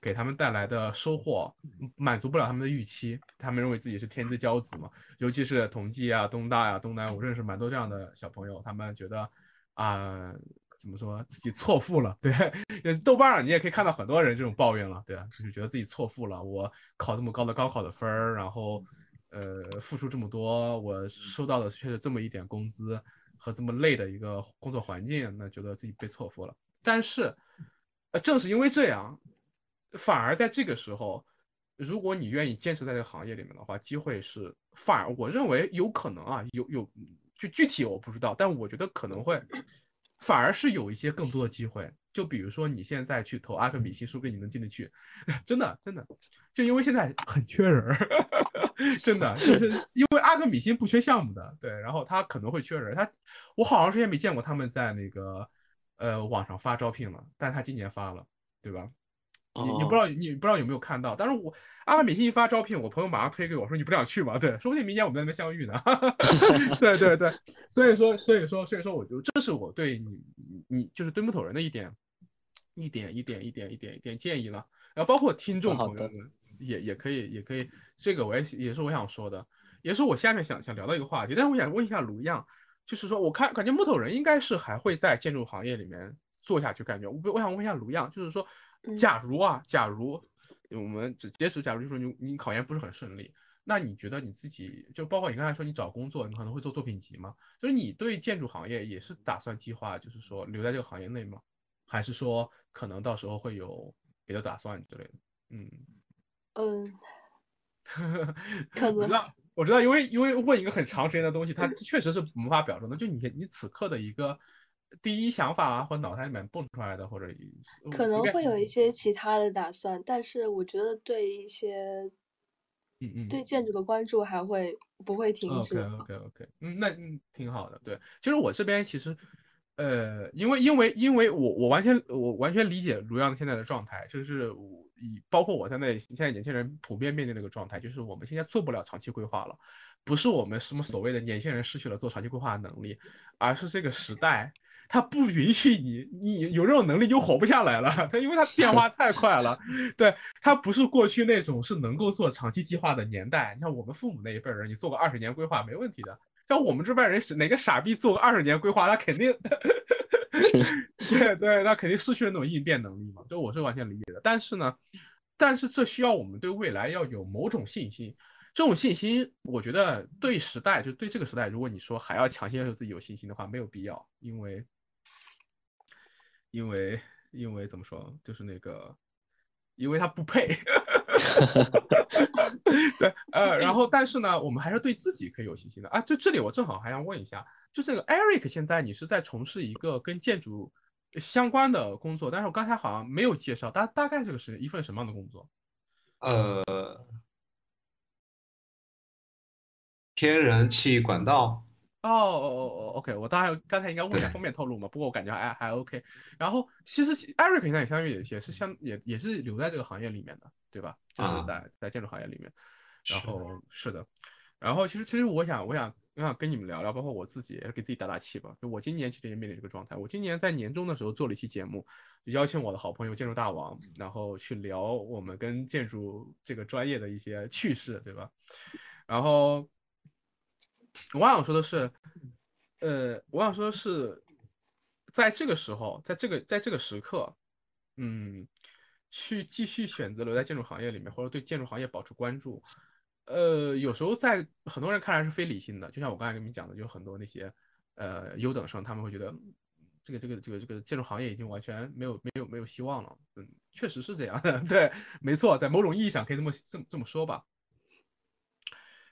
给他们带来的收获满足不了他们的预期，他们认为自己是天之骄子嘛。尤其是同济啊、东大呀、东南，我认识蛮多这样的小朋友，他们觉得啊。怎么说自己错付了？对，豆瓣上你也可以看到很多人这种抱怨了，对啊，就是觉得自己错付了。我考这么高的高考的分儿，然后呃付出这么多，我收到的却是这么一点工资和这么累的一个工作环境，那觉得自己被错付了。但是，呃，正是因为这样，反而在这个时候，如果你愿意坚持在这个行业里面的话，机会是反而我认为有可能啊，有有就具体我不知道，但我觉得可能会。反而是有一些更多的机会，就比如说你现在去投阿克米西，说不定你能进得去，真的真的，就因为现在很缺人，真的就是因为阿克米辛不缺项目的，对，然后他可能会缺人，他我好长时间没见过他们在那个呃网上发招聘了，但他今年发了，对吧？你你不知道你不知道有没有看到？但是我阿拉米信一发招聘，我朋友马上推给我说你不想去吗？对，说不定明年我们在那边相遇呢。对对对，所以说所以说所以说，我就这是我对你你就是对木头人的一点一点一点一点一点一点建议了。然后包括听众朋友们也也可以也可以，这个我也也是我想说的，也是我下面想想聊到一个话题。但是我想问一下卢样，就是说我看感觉木头人应该是还会在建筑行业里面做下去，感觉我我想问一下卢样，就是说。假如啊，假如我们只截止，假如就说你你考研不是很顺利，那你觉得你自己就包括你刚才说你找工作，你可能会做作品集吗？就是你对建筑行业也是打算计划，就是说留在这个行业内吗？还是说可能到时候会有别的打算之类的？嗯嗯，我知道，我知道，因为因为问一个很长时间的东西，它确实是无法表述的。就你你此刻的一个。第一想法啊，或脑袋里面蹦出来的，或者可能会有一些其他的打算，但是我觉得对一些，嗯嗯，对建筑的关注还会不会停止。OK OK OK，嗯，那嗯挺好的。对，就是我这边其实，呃，因为因为因为我我完全我完全理解卢阳现在的状态，就是以包括我在内，现在年轻人普遍面临那个状态，就是我们现在做不了长期规划了，不是我们什么所谓的年轻人失去了做长期规划的能力，而是这个时代。他不允许你，你有这种能力就活不下来了。他因为他变化太快了，对他不是过去那种是能够做长期计划的年代。你像我们父母那一辈人，你做个二十年规划没问题的。像我们这辈人是哪个傻逼做个二十年规划，他肯定，对对，他肯定失去了那种应变能力嘛。就我是完全理解的。但是呢，但是这需要我们对未来要有某种信心。这种信心，我觉得对时代，就对这个时代，如果你说还要强行要求自己有信心的话，没有必要，因为。因为因为怎么说，就是那个，因为他不配，对，呃，然后但是呢，我们还是对自己可以有信心的啊。就这里我正好还想问一下，就是那个 Eric 现在你是在从事一个跟建筑相关的工作，但是我刚才好像没有介绍，大大概这个是一份什么样的工作？呃，天然气管道。哦哦哦，OK，我当然刚才应该问一下封面透露嘛，不过我感觉还还 OK。然后其实 Eric 现在也相当于也也是相也也是留在这个行业里面的，对吧？就是在在建筑行业里面。然后是的，然后其实其实我想我想我想跟你们聊聊，包括我自己也给自己打打气吧。就我今年其实也面临这个状态。我今年在年终的时候做了一期节目，就邀请我的好朋友建筑大王，然后去聊我们跟建筑这个专业的一些趣事，对吧？然后。我想说的是，呃，我想说的是，在这个时候，在这个在这个时刻，嗯，去继续选择留在建筑行业里面，或者对建筑行业保持关注，呃，有时候在很多人看来是非理性的。就像我刚才跟你讲的，就很多那些呃优等生，他们会觉得这个这个这个这个建筑行业已经完全没有没有没有希望了。嗯，确实是这样的，对，没错，在某种意义上可以这么这么这么说吧。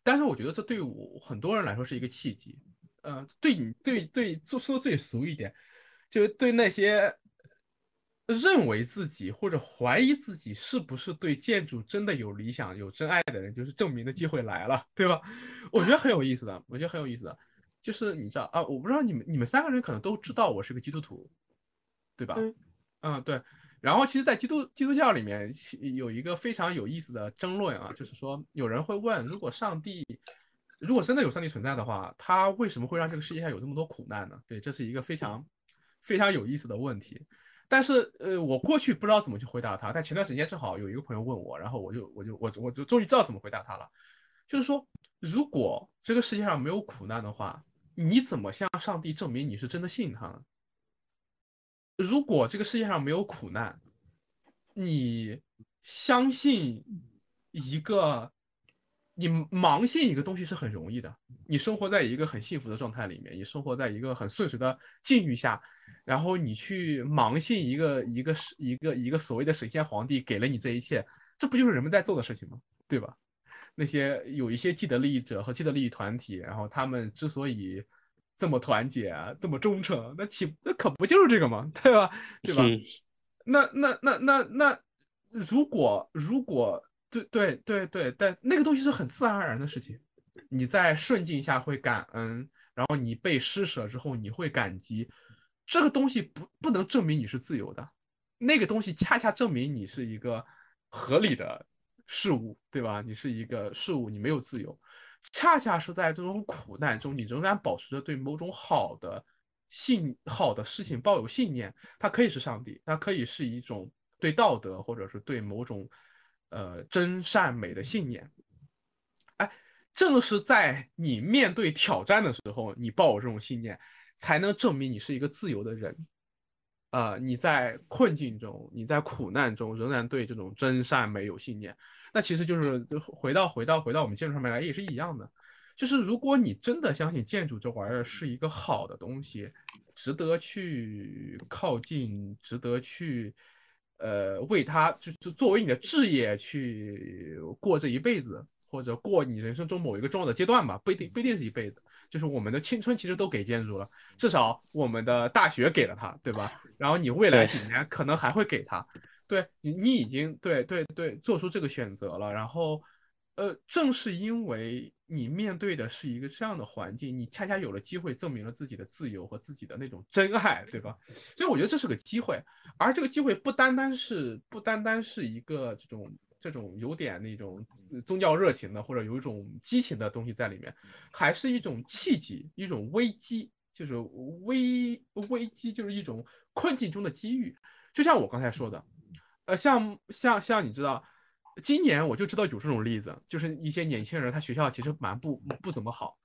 但是我觉得这对我很多人来说是一个契机，呃，对你对对，做说最俗一点，就是对那些认为自己或者怀疑自己是不是对建筑真的有理想、有真爱的人，就是证明的机会来了，对吧？我觉得很有意思的，我觉得很有意思的，就是你知道啊，我不知道你们你们三个人可能都知道我是个基督徒，对吧？嗯，对。然后，其实，在基督基督教里面有一个非常有意思的争论啊，就是说，有人会问，如果上帝，如果真的有上帝存在的话，他为什么会让这个世界上有这么多苦难呢？对，这是一个非常非常有意思的问题。但是，呃，我过去不知道怎么去回答他，但前段时间正好有一个朋友问我，然后我就我就我我就终于知道怎么回答他了，就是说，如果这个世界上没有苦难的话，你怎么向上帝证明你是真的信他呢？如果这个世界上没有苦难，你相信一个，你盲信一个东西是很容易的。你生活在一个很幸福的状态里面，你生活在一个很顺遂的境遇下，然后你去盲信一个一个一个一个所谓的神仙皇帝给了你这一切，这不就是人们在做的事情吗？对吧？那些有一些既得利益者和既得利益团体，然后他们之所以。这么团结啊，这么忠诚，那岂那可不就是这个吗？对吧？对吧？那那那那那，如果如果对对对对，但那个东西是很自然而然的事情。你在顺境下会感恩，然后你被施舍之后你会感激，这个东西不不能证明你是自由的，那个东西恰恰证明你是一个合理的事物，对吧？你是一个事物，你没有自由。恰恰是在这种苦难中，你仍然保持着对某种好的信、好的事情抱有信念。它可以是上帝，它可以是一种对道德或者是对某种呃真善美的信念。哎，正是在你面对挑战的时候，你抱有这种信念，才能证明你是一个自由的人。呃，你在困境中，你在苦难中，仍然对这种真善美有信念。那其实就是就回到回到回到我们建筑上面来也是一样的，就是如果你真的相信建筑这玩意儿是一个好的东西，值得去靠近，值得去，呃，为它就就作为你的置业去过这一辈子，或者过你人生中某一个重要的阶段吧，不一定不一定是一辈子，就是我们的青春其实都给建筑了，至少我们的大学给了它，对吧？然后你未来几年可能还会给它。对你，你已经对对对做出这个选择了，然后，呃，正是因为你面对的是一个这样的环境，你恰恰有了机会证明了自己的自由和自己的那种真爱，对吧？所以我觉得这是个机会，而这个机会不单单是不单单是一个这种这种有点那种宗教热情的或者有一种激情的东西在里面，还是一种契机，一种危机，就是危危机，就是一种困境中的机遇，就像我刚才说的。呃，像像像你知道，今年我就知道有这种例子，就是一些年轻人，他学校其实蛮不不怎么好，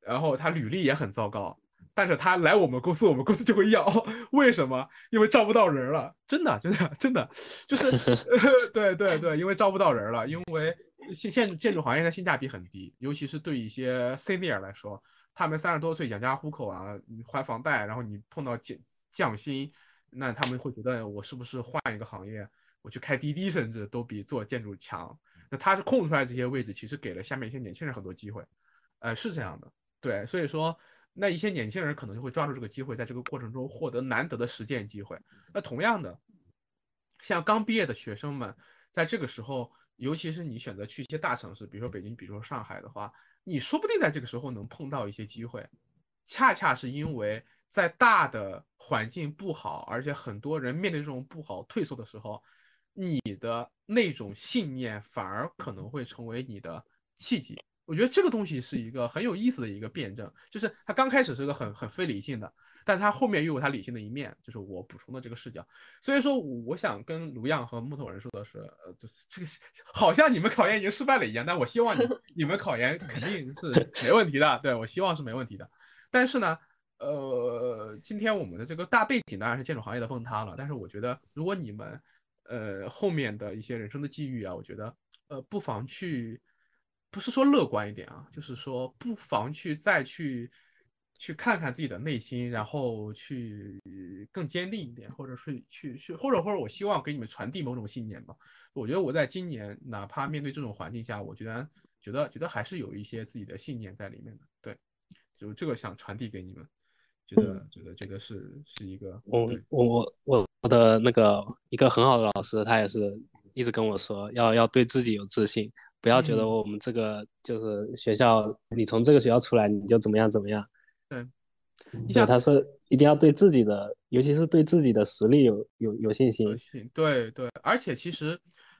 然后他履历也很糟糕，但是他来我们公司，我们公司就会要，为什么？因为招不到人了，真的真的真的，就是 对对对，因为招不到人了，因为现现建筑行业的性价比很低，尤其是对一些 senior 来说，他们三十多岁养家糊口啊，还房贷，然后你碰到降降薪，那他们会觉得我是不是换一个行业？我去开滴滴，甚至都比做建筑强。那他是空出来这些位置，其实给了下面一些年轻人很多机会，呃，是这样的，对，所以说那一些年轻人可能就会抓住这个机会，在这个过程中获得难得的实践机会。那同样的，像刚毕业的学生们，在这个时候，尤其是你选择去一些大城市，比如说北京，比如说上海的话，你说不定在这个时候能碰到一些机会，恰恰是因为在大的环境不好，而且很多人面对这种不好退缩的时候。你的那种信念反而可能会成为你的契机。我觉得这个东西是一个很有意思的一个辩证，就是它刚开始是个很很非理性的，但它后面又有它理性的一面，就是我补充的这个视角。所以说，我想跟卢样和木头人说的是，呃，就是这个好像你们考研已经失败了一样，但我希望你 你们考研肯定是没问题的，对我希望是没问题的。但是呢，呃，今天我们的这个大背景当然是建筑行业的崩塌了，但是我觉得如果你们呃，后面的一些人生的际遇啊，我觉得，呃，不妨去，不是说乐观一点啊，就是说不妨去再去，去看看自己的内心，然后去更坚定一点，或者是去去，或者或者我希望给你们传递某种信念吧。我觉得我在今年，哪怕面对这种环境下，我觉得觉得觉得还是有一些自己的信念在里面的。对，就这个想传递给你们。觉得觉得觉得是是一个，我我我我我的那个一个很好的老师，他也是一直跟我说，要要对自己有自信，不要觉得我们这个就是学校，你从这个学校出来你就怎么样怎么样。对，你想他说一定要对自己的，尤其是对自己的实力有有有信心。对对，而且其实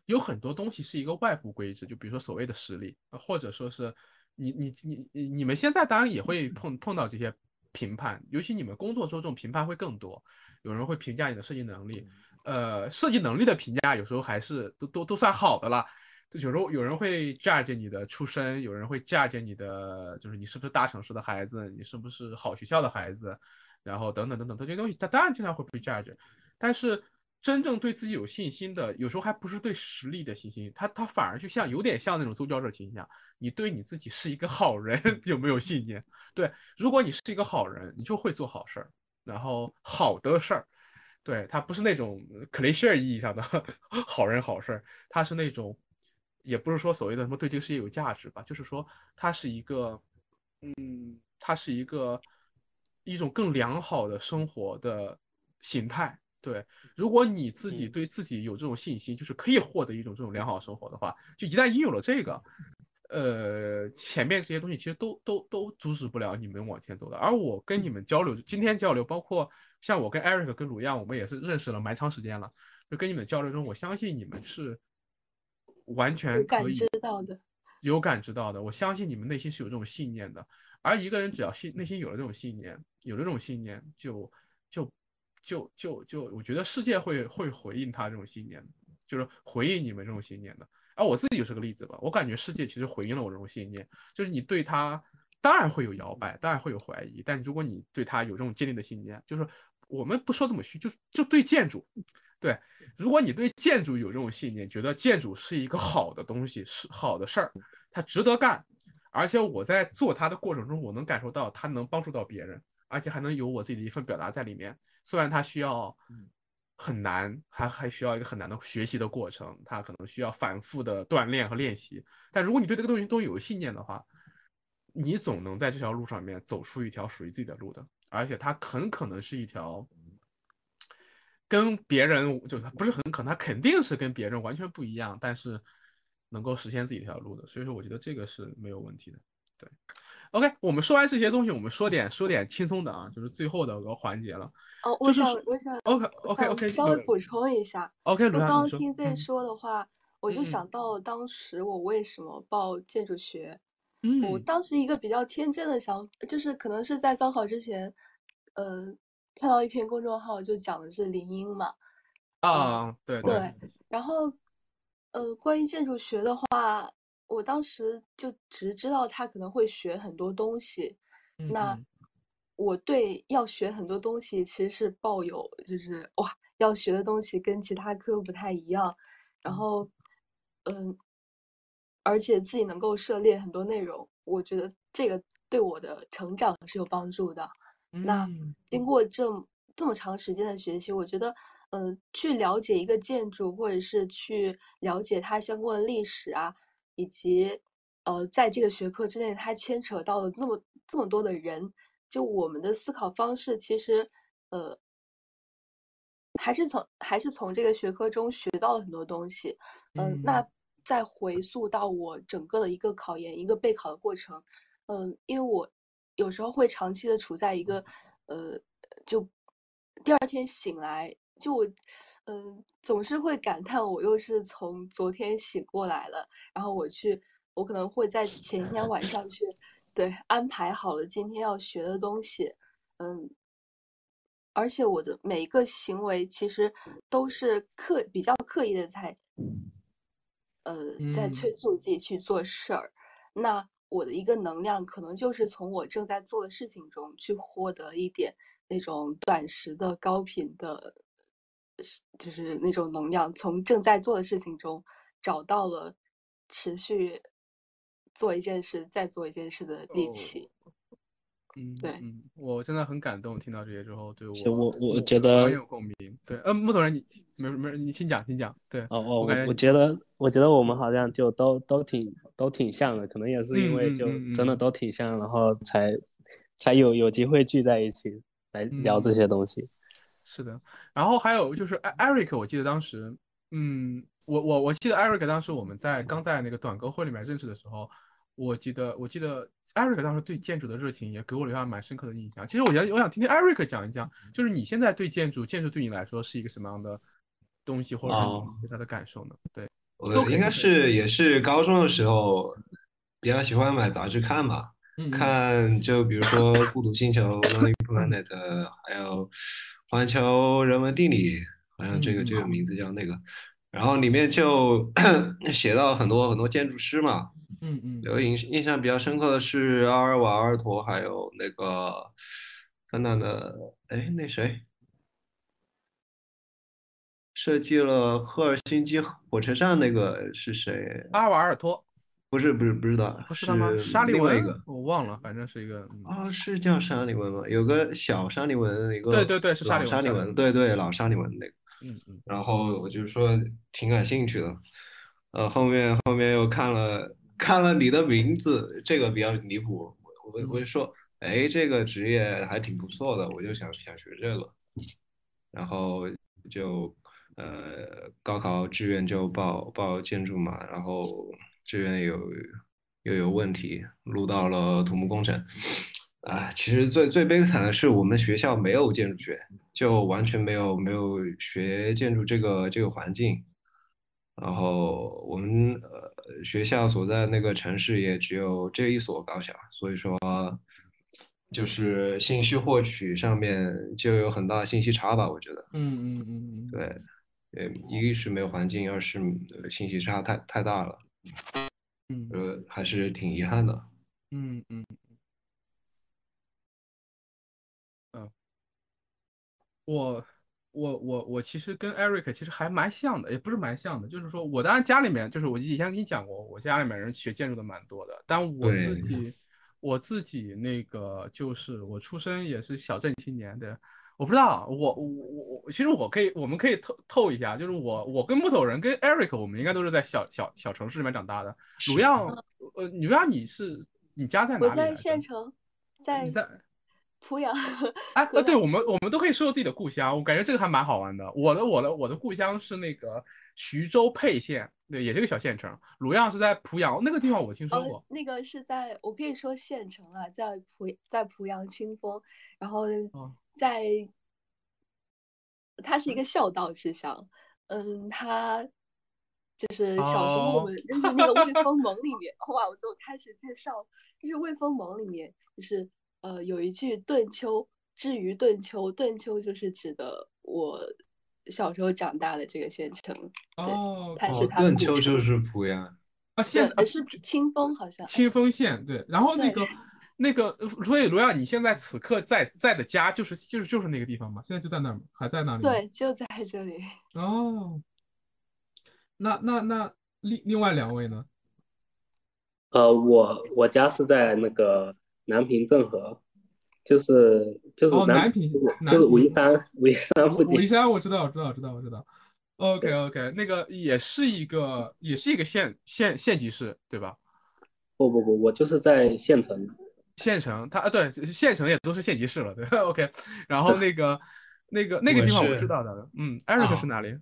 有很多东西是一个外部规制，就比如说所谓的实力，或者说是你你你你们现在当然也会碰碰到这些。评判，尤其你们工作中这种评判会更多。有人会评价你的设计能力，呃，设计能力的评价有时候还是都都都算好的了。就有时候有人会 judge 你的出身，有人会 judge 你的，就是你是不是大城市的孩子，你是不是好学校的孩子，然后等等等等这些东西，他当然经常会被 judge，但是。真正对自己有信心的，有时候还不是对实力的信心，他他反而就像有点像那种宗教热情一样。你对你自己是一个好人 有没有信念？对，如果你是一个好人，你就会做好事儿，然后好的事儿，对他不是那种 cliche 意义上的 好人好事儿，他是那种，也不是说所谓的什么对这个世界有价值吧，就是说他是一个，嗯，他是一个一种更良好的生活的形态。对，如果你自己对自己有这种信心，就是可以获得一种这种良好生活的话，就一旦拥有了这个，呃，前面这些东西其实都都都阻止不了你们往前走的。而我跟你们交流，今天交流，包括像我跟 Eric 跟鲁样，我们也是认识了蛮长时间了。就跟你们交流中，我相信你们是完全感知到的，有感知到的。我相信你们内心是有这种信念的。而一个人只要心内心有了这种信念，有了这种信念，就就。就就就，我觉得世界会会回应他这种信念，就是回应你们这种信念的。而我自己就是个例子吧，我感觉世界其实回应了我这种信念，就是你对他当然会有摇摆，当然会有怀疑，但如果你对他有这种坚定的信念，就是我们不说这么虚，就就对建筑，对，如果你对建筑有这种信念，觉得建筑是一个好的东西，是好的事儿，它值得干，而且我在做它的过程中，我能感受到它能帮助到别人。而且还能有我自己的一份表达在里面，虽然它需要很难，还还需要一个很难的学习的过程，它可能需要反复的锻炼和练习。但如果你对这个东西都有信念的话，你总能在这条路上面走出一条属于自己的路的。而且它很可能是一条跟别人就不是很可能，它肯定是跟别人完全不一样，但是能够实现自己这条路的。所以说，我觉得这个是没有问题的。对。OK，我们说完这些东西，我们说点说点轻松的啊，就是最后的个环节了。哦，我想我想 OK OK OK，稍微补充一下。OK，刚刚听 Z 说的话，我就想到当时我为什么报建筑学。嗯。我当时一个比较天真的想，就是可能是在高考之前，呃，看到一篇公众号就讲的是林荫嘛。啊，对对。然后，呃，关于建筑学的话。我当时就只知道他可能会学很多东西，那我对要学很多东西其实是抱有就是哇，要学的东西跟其他科不太一样，然后嗯，而且自己能够涉猎很多内容，我觉得这个对我的成长是有帮助的。那经过这这么长时间的学习，我觉得嗯、呃，去了解一个建筑，或者是去了解它相关的历史啊，以及呃，在这个学科之内，它牵扯到了那么这么多的人，就我们的思考方式，其实呃，还是从还是从这个学科中学到了很多东西。嗯、呃，那再回溯到我整个的一个考研、一个备考的过程，嗯、呃，因为我有时候会长期的处在一个呃，就第二天醒来，就我嗯、呃，总是会感叹我又是从昨天醒过来了，然后我去。我可能会在前一天晚上去，对安排好了今天要学的东西，嗯，而且我的每一个行为其实都是刻比较刻意的在，呃，在催促自己去做事儿。嗯、那我的一个能量可能就是从我正在做的事情中去获得一点那种短时的高频的，就是那种能量，从正在做的事情中找到了持续。做一件事，再做一件事的力气。哦、嗯，对，嗯，我真的很感动，听到这些之后，对我，我我觉得很有共鸣。对，呃，木头人，你没没，你先讲，先讲。对，哦哦，我我觉得，我觉得我们好像就都都挺都挺像的，可能也是因为就真的都挺像，嗯嗯嗯、然后才才有有机会聚在一起来聊这些东西。嗯、是的，然后还有就是艾瑞克，我记得当时，嗯，我我我记得艾瑞克当时我们在刚在那个短歌会里面认识的时候。我记得，我记得艾瑞克当时对建筑的热情也给我留下蛮深刻的印象。其实我想，我想听听艾瑞克讲一讲，就是你现在对建筑，建筑对你来说是一个什么样的东西，或者你对它的感受呢？对，我应该是也是高中的时候比较喜欢买杂志看嘛，看就比如说《孤独星球》（Lonely Planet），还有《环球人文地理》，好像这个这个名字叫那个。然后里面就写到很多很多建筑师嘛。嗯嗯，有印印象比较深刻的是阿尔瓦尔托，还有那个芬兰的，哎，那谁设计了赫尔辛基火车站那个是谁？阿尔瓦尔托？不是不是不知道，不是他吗？沙利一个，我忘了，反正是一个。啊、哦，是叫沙利文吗？有个小沙利文，一个对对对，是沙利文，沙利文，对对，老沙利文那个。嗯嗯。然后我就说挺感兴趣的，呃，后面后面又看了。看了你的名字，这个比较离谱，我我就说，哎，这个职业还挺不错的，我就想想学这个，然后就呃高考志愿就报报建筑嘛，然后志愿有又有问题，录到了土木工程，啊，其实最最悲惨的是我们学校没有建筑学，就完全没有没有学建筑这个这个环境。然后我们呃学校所在那个城市也只有这一所高校，所以说就是信息获取上面就有很大信息差吧，我觉得。嗯嗯嗯嗯，对，呃，一是没有环境，二是信息差太太大了，嗯呃，还是挺遗憾的。嗯嗯嗯，我。我我我其实跟 Eric 其实还蛮像的，也不是蛮像的，就是说我当然家里面就是我以前跟你讲过，我家里面人学建筑的蛮多的，但我自己我自己那个就是我出生也是小镇青年的，我不知道我我我我其实我可以我们可以透透一下，就是我我跟木头人跟 Eric 我们应该都是在小小小城市里面长大的。鲁阳，呃，鲁阳你是你家在哪里？我在县城，在你在。濮阳，哎，呃，对我们，我们都可以说说自己的故乡，我感觉这个还蛮好玩的。我的，我的，我的故乡是那个徐州沛县，对，也是个小县城。鲁阳是在濮阳，那个地方我听说过。呃、那个是在我可以说县城啊，在濮在濮阳清风，然后在，哦、它是一个孝道之乡，嗯，他就是小时候我们、哦、就是那个《未 风盟》里面，哇，我就开始介绍，就是《未风盟》里面就是。呃，有一句顿丘，至于顿丘，顿丘就是指的我小时候长大的这个县城。哦，它是它。顿丘就是濮阳啊，现在是清风好像。清风县对，然后那个那个，所以罗亚，你现在此刻在在的家就是就是就是那个地方吗？现在就在那儿吗？还在那里？对，就在这里。哦，那那那另另外两位呢？呃，我我家是在那个。南平顿河，就是就是南平，就是武夷山，武夷山附近。武夷山，我知道，我知道，我知道，我知道。OK OK，那个也是一个，也是一个县县县级市，对吧？不不不，我就是在县城。县城，它啊对，县城也都是县级市了，对。OK，然后那个那个那个地方我知道的，嗯，Eric 是哪里？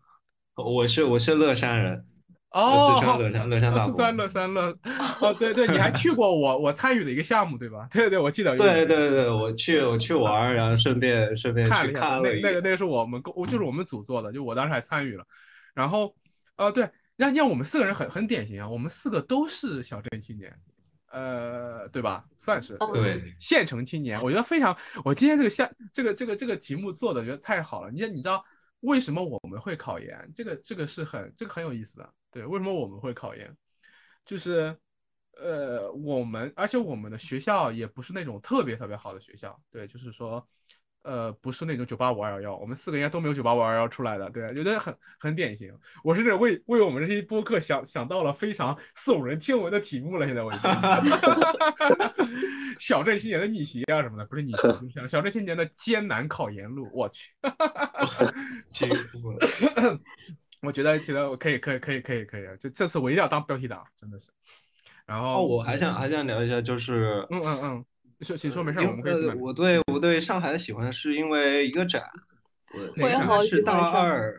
我是我是乐山人。哦，四川乐山，乐山大四川乐山乐，哦，对对，你还去过我我参与的一个项目对吧？对对，我记得。对对对，我去我去玩，然后顺便顺便去看了那那个那个是我们公就是我们组做的，就我当时还参与了。然后，呃，对，让让我们四个人很很典型啊，我们四个都是小镇青年，呃，对吧？算是对县城青年，我觉得非常。我今天这个项这个这个这个题目做的觉得太好了。你你知道为什么我们会考研？这个这个是很这个很有意思的。对，为什么我们会考研？就是，呃，我们而且我们的学校也不是那种特别特别好的学校。对，就是说，呃，不是那种九八五二幺幺，我们四个应该都没有九八五二幺幺出来的。对，觉得很很典型。我是为为我们这些播客想想到了非常耸人听闻的题目了。现在我已经，小镇青年的逆袭啊什么的，不是逆袭，小小镇青年的艰难考研路。我去，我觉得觉得我可以可以可以可以可以，就这次我一定要当标题党，真的是。然后我还想还想聊一下，就是嗯嗯嗯，说请说没事，我们可以。我对我对上海的喜欢是因为一个展，我也好是大二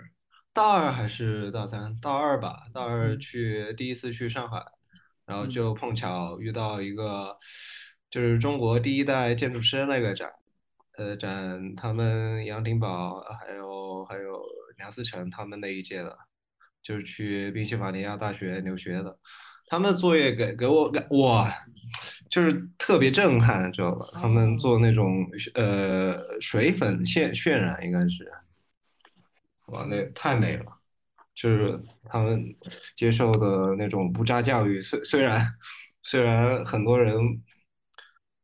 大二还是大三？大二吧，大二去第一次去上海，然后就碰巧遇到一个就是中国第一代建筑师那个展，呃，展他们杨廷宝还有还有。梁思成他们那一届的，就是去宾夕法尼亚大学留学的，他们的作业给给我感哇，就是特别震撼，知道吧？他们做那种呃水粉渲渲染，应该是，哇，那太美了，就是他们接受的那种不扎教育，虽虽然虽然很多人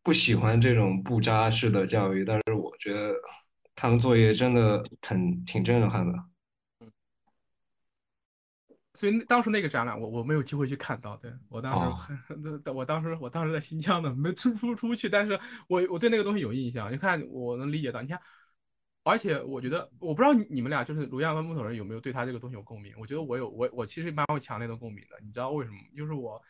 不喜欢这种不扎式的教育，但是我觉得。他们作业真的挺挺震撼的，所以当时那个展览我我没有机会去看到，对我当时很，我当时我当时在新疆呢，没出出出去，但是我我对那个东西有印象，你看我能理解到，你看，而且我觉得我不知道你们俩就是卢亚跟木头人有没有对他这个东西有共鸣，我觉得我有，我我其实蛮有强烈的共鸣的，你知道为什么？就是我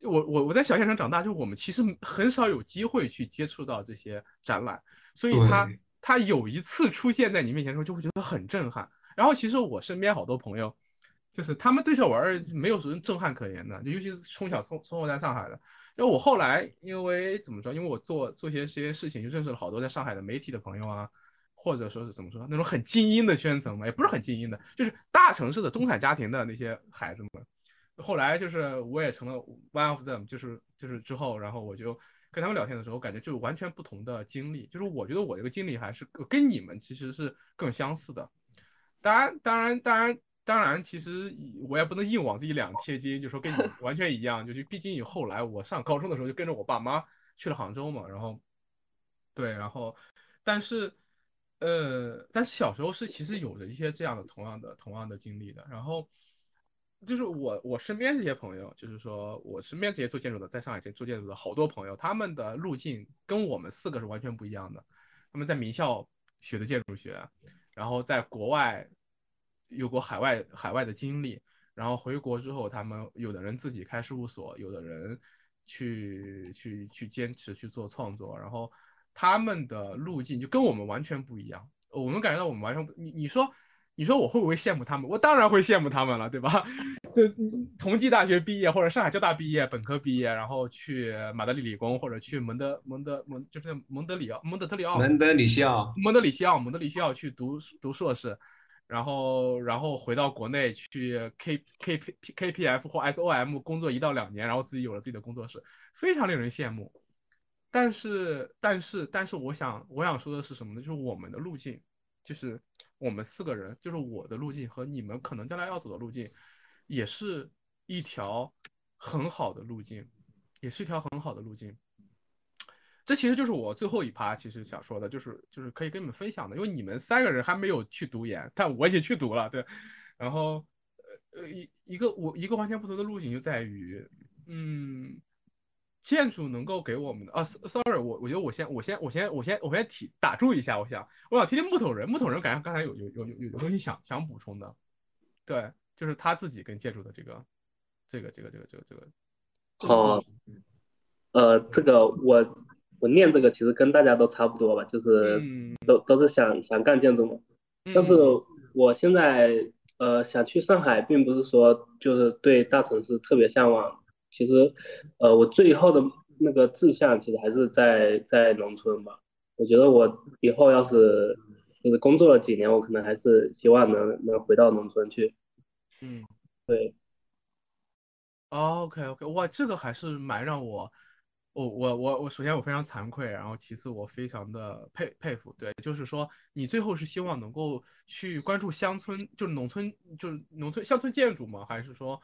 我我我在小县城长大，就是我们其实很少有机会去接触到这些展览，所以他。他有一次出现在你面前的时候，就会觉得很震撼。然后其实我身边好多朋友，就是他们对这玩意儿没有什么震撼可言的，就尤其是从小生生活在上海的。就我后来因为怎么说，因为我做做些这些事情，就认识了好多在上海的媒体的朋友啊，或者说是怎么说，那种很精英的圈层嘛，也不是很精英的，就是大城市的中产家庭的那些孩子们。后来就是我也成了 one of them，就是就是之后，然后我就。跟他们聊天的时候，我感觉就完全不同的经历。就是我觉得我这个经历还是跟你们其实是更相似的。当然，当然，当然，当然，其实我也不能硬往自己脸上贴金，就说跟你完全一样。就是毕竟以后来我上高中的时候就跟着我爸妈去了杭州嘛，然后对，然后但是呃，但是小时候是其实有着一些这样的同样的同样的经历的，然后。就是我我身边这些朋友，就是说我身边这些做建筑的，在上海做建筑的好多朋友，他们的路径跟我们四个是完全不一样的。他们在名校学的建筑学，然后在国外有过海外海外的经历，然后回国之后，他们有的人自己开事务所，有的人去去去坚持去做创作，然后他们的路径就跟我们完全不一样。我们感觉到我们完全不，你你说。你说我会不会羡慕他们？我当然会羡慕他们了，对吧？就同济大学毕业，或者上海交大毕业，本科毕业，然后去马德里理工，或者去蒙德蒙德蒙，就是蒙德里奥蒙德特里奥蒙德里西奥蒙德里西奥蒙德里西奥去读读硕士，然后然后回到国内去 K K P K P F 或 S O M 工作一到两年，然后自己有了自己的工作室，非常令人羡慕。但是但是但是，我想我想说的是什么呢？就是我们的路径，就是。我们四个人，就是我的路径和你们可能将来要走的路径，也是一条很好的路径，也是一条很好的路径。这其实就是我最后一趴，其实想说的，就是就是可以跟你们分享的，因为你们三个人还没有去读研，但我已经去读了，对。然后，呃呃，一一个我一个完全不同的路径就在于，嗯，建筑能够给我们的啊，sorry，我我觉得我先我先我先我先我先提打住一下，我想我想听听木头人，木头人感觉刚才有有有有有东西想想补充的，对，就是他自己跟建筑的这个这个这个这个这个这个。哦，呃，这个我我念这个其实跟大家都差不多吧，就是都都是想想干建筑嘛，但是我现在呃想去上海，并不是说就是对大城市特别向往。其实，呃，我最后的那个志向其实还是在在农村吧。我觉得我以后要是就是工作了几年，我可能还是希望能能回到农村去。嗯，对。OK OK，哇，这个还是蛮让我，我我我我首先我非常惭愧，然后其次我非常的佩佩服。对，就是说你最后是希望能够去关注乡村，就是农村，就是农村乡村建筑吗？还是说？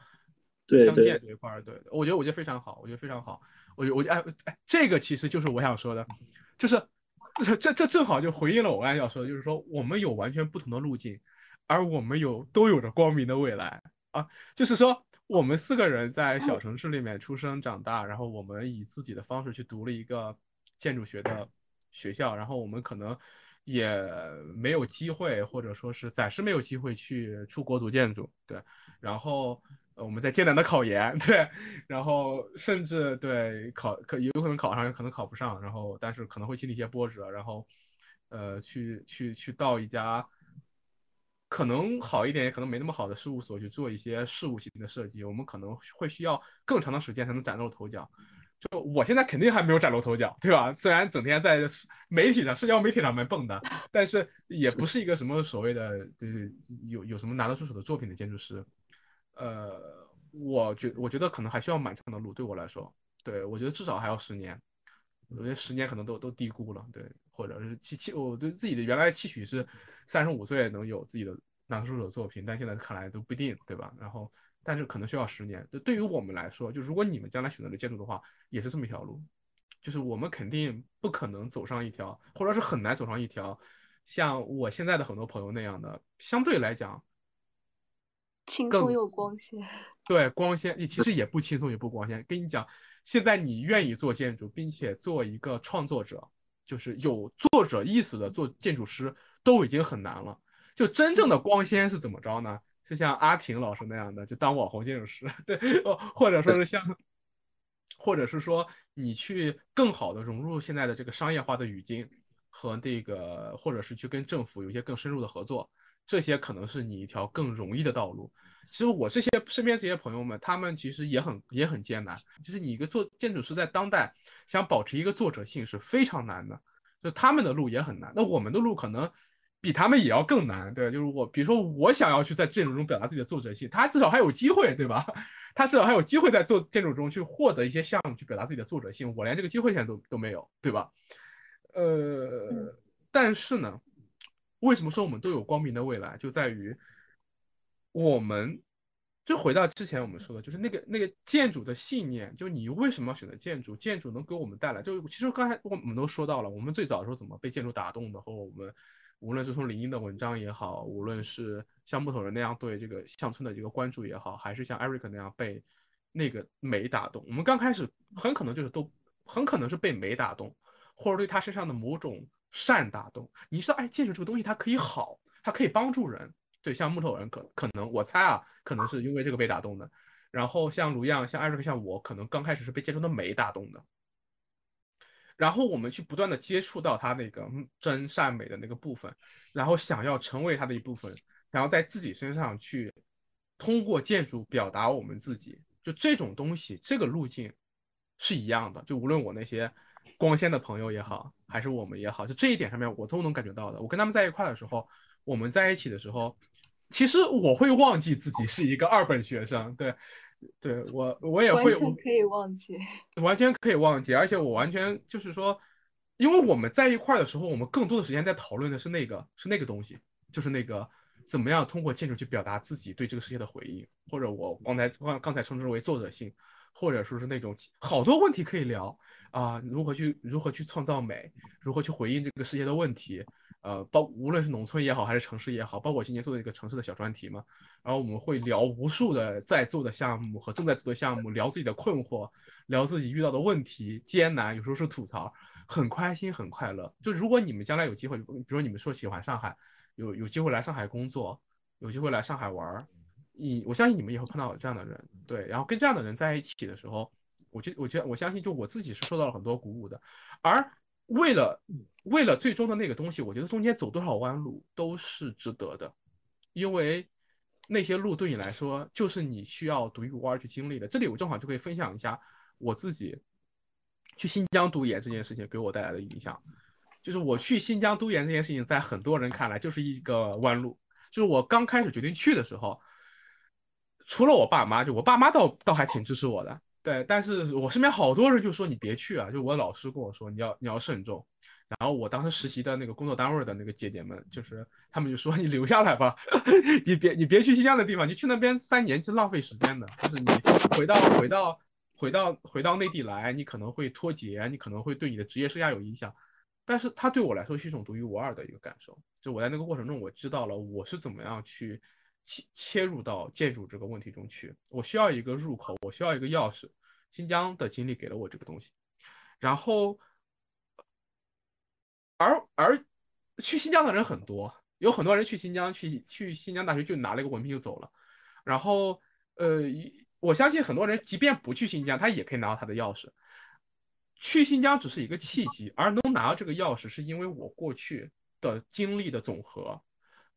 乡建这一块儿，对，我觉得我觉得非常好，我觉得非常好，我我哎哎，这个其实就是我想说的，就是这这正好就回应了我刚才要说的，就是说我们有完全不同的路径，而我们有都有着光明的未来啊，就是说我们四个人在小城市里面出生长大，然后我们以自己的方式去读了一个建筑学的学校，然后我们可能也没有机会，或者说是暂时没有机会去出国读建筑，对，然后。我们在艰难的考研，对，然后甚至对考可有可能考上，可能考不上，然后但是可能会经历一些波折，然后呃去去去到一家可能好一点，也可能没那么好的事务所去做一些事务型的设计，我们可能会需要更长的时间才能崭露头角。就我现在肯定还没有崭露头角，对吧？虽然整天在媒体上、社交媒体上面蹦跶，但是也不是一个什么所谓的就是有有什么拿得出手的作品的建筑师。呃，我觉我觉得可能还需要蛮长的路，对我来说，对我觉得至少还要十年，我觉得十年可能都都低估了，对，或者是期期我对自己的原来期许是三十五岁能有自己的拿得出手的作品，但现在看来都不一定，对吧？然后，但是可能需要十年。对于我们来说，就如果你们将来选择了建筑的话，也是这么一条路，就是我们肯定不可能走上一条，或者是很难走上一条像我现在的很多朋友那样的，相对来讲。轻松又光鲜，对光鲜，你其实也不轻松也不光鲜。跟你讲，现在你愿意做建筑，并且做一个创作者，就是有作者意识的做建筑师，都已经很难了。就真正的光鲜是怎么着呢？是像阿婷老师那样的，就当网红建筑师，对，哦或者说是像，或者是说你去更好的融入现在的这个商业化的语境和这个，或者是去跟政府有一些更深入的合作。这些可能是你一条更容易的道路。其实我这些身边这些朋友们，他们其实也很也很艰难。就是你一个做建筑师，在当代想保持一个作者性是非常难的。就他们的路也很难。那我们的路可能比他们也要更难，对就是我，比如说我想要去在建筑中表达自己的作者性，他至少还有机会，对吧？他至少还有机会在做建筑中去获得一些项目，去表达自己的作者性。我连这个机会现在都都没有，对吧？呃，但是呢。为什么说我们都有光明的未来？就在于我们，就回到之前我们说的，就是那个那个建筑的信念。就你为什么要选择建筑？建筑能给我们带来，就其实刚才我们都说到了，我们最早的时候怎么被建筑打动的，和我们无论是从林荫的文章也好，无论是像木头人那样对这个乡村的这个关注也好，还是像 Eric 那样被那个美打动，我们刚开始很可能就是都很可能是被美打动，或者对他身上的某种。善打动，你说，哎，建筑这个东西它可以好，它可以帮助人，对，像木头人可可能，我猜啊，可能是因为这个被打动的。然后像卢样，像艾瑞克，像我，可能刚开始是被建筑的美打动的。然后我们去不断的接触到他那个真善美的那个部分，然后想要成为他的一部分，然后在自己身上去通过建筑表达我们自己，就这种东西，这个路径是一样的。就无论我那些。光鲜的朋友也好，还是我们也好，就这一点上面我都能感觉到的。我跟他们在一块的时候，我们在一起的时候，其实我会忘记自己是一个二本学生。对，对我我也会完全可以忘记，完全可以忘记。而且我完全就是说，因为我们在一块的时候，我们更多的时间在讨论的是那个是那个东西，就是那个怎么样通过建筑去表达自己对这个世界的回应，或者我刚才刚刚才称之为作者性。或者说是那种好多问题可以聊。啊，如何去如何去创造美，如何去回应这个世界的问题，呃，包无论是农村也好，还是城市也好，包括我今年做的一个城市的小专题嘛，然后我们会聊无数的在做的项目和正在做的项目，聊自己的困惑，聊自己遇到的问题艰难，有时候是吐槽，很开心，很快乐。就如果你们将来有机会，比如说你们说喜欢上海，有有机会来上海工作，有机会来上海玩儿，你我相信你们也会碰到这样的人，对，然后跟这样的人在一起的时候，我觉我觉得我相信就我自己是受到了很多鼓舞的，而。为了为了最终的那个东西，我觉得中间走多少弯路都是值得的，因为那些路对你来说就是你需要独一无二去经历的。这里我正好就可以分享一下我自己去新疆读研这件事情给我带来的影响。就是我去新疆读研这件事情，在很多人看来就是一个弯路。就是我刚开始决定去的时候，除了我爸妈，就我爸妈倒倒还挺支持我的。对，但是我身边好多人就说你别去啊，就我老师跟我说你要你要慎重。然后我当时实习的那个工作单位的那个姐姐们，就是他们就说你留下来吧，你别你别去新疆的地方，你去那边三年是浪费时间的。就是你回到回到回到回到内地来，你可能会脱节，你可能会对你的职业生涯有影响。但是它对我来说是一种独一无二的一个感受。就我在那个过程中，我知道了我是怎么样去。切切入到建筑这个问题中去，我需要一个入口，我需要一个钥匙。新疆的经历给了我这个东西，然后，而而去新疆的人很多，有很多人去新疆去去新疆大学就拿了一个文凭就走了。然后，呃，我相信很多人即便不去新疆，他也可以拿到他的钥匙。去新疆只是一个契机，而能拿到这个钥匙，是因为我过去的经历的总和。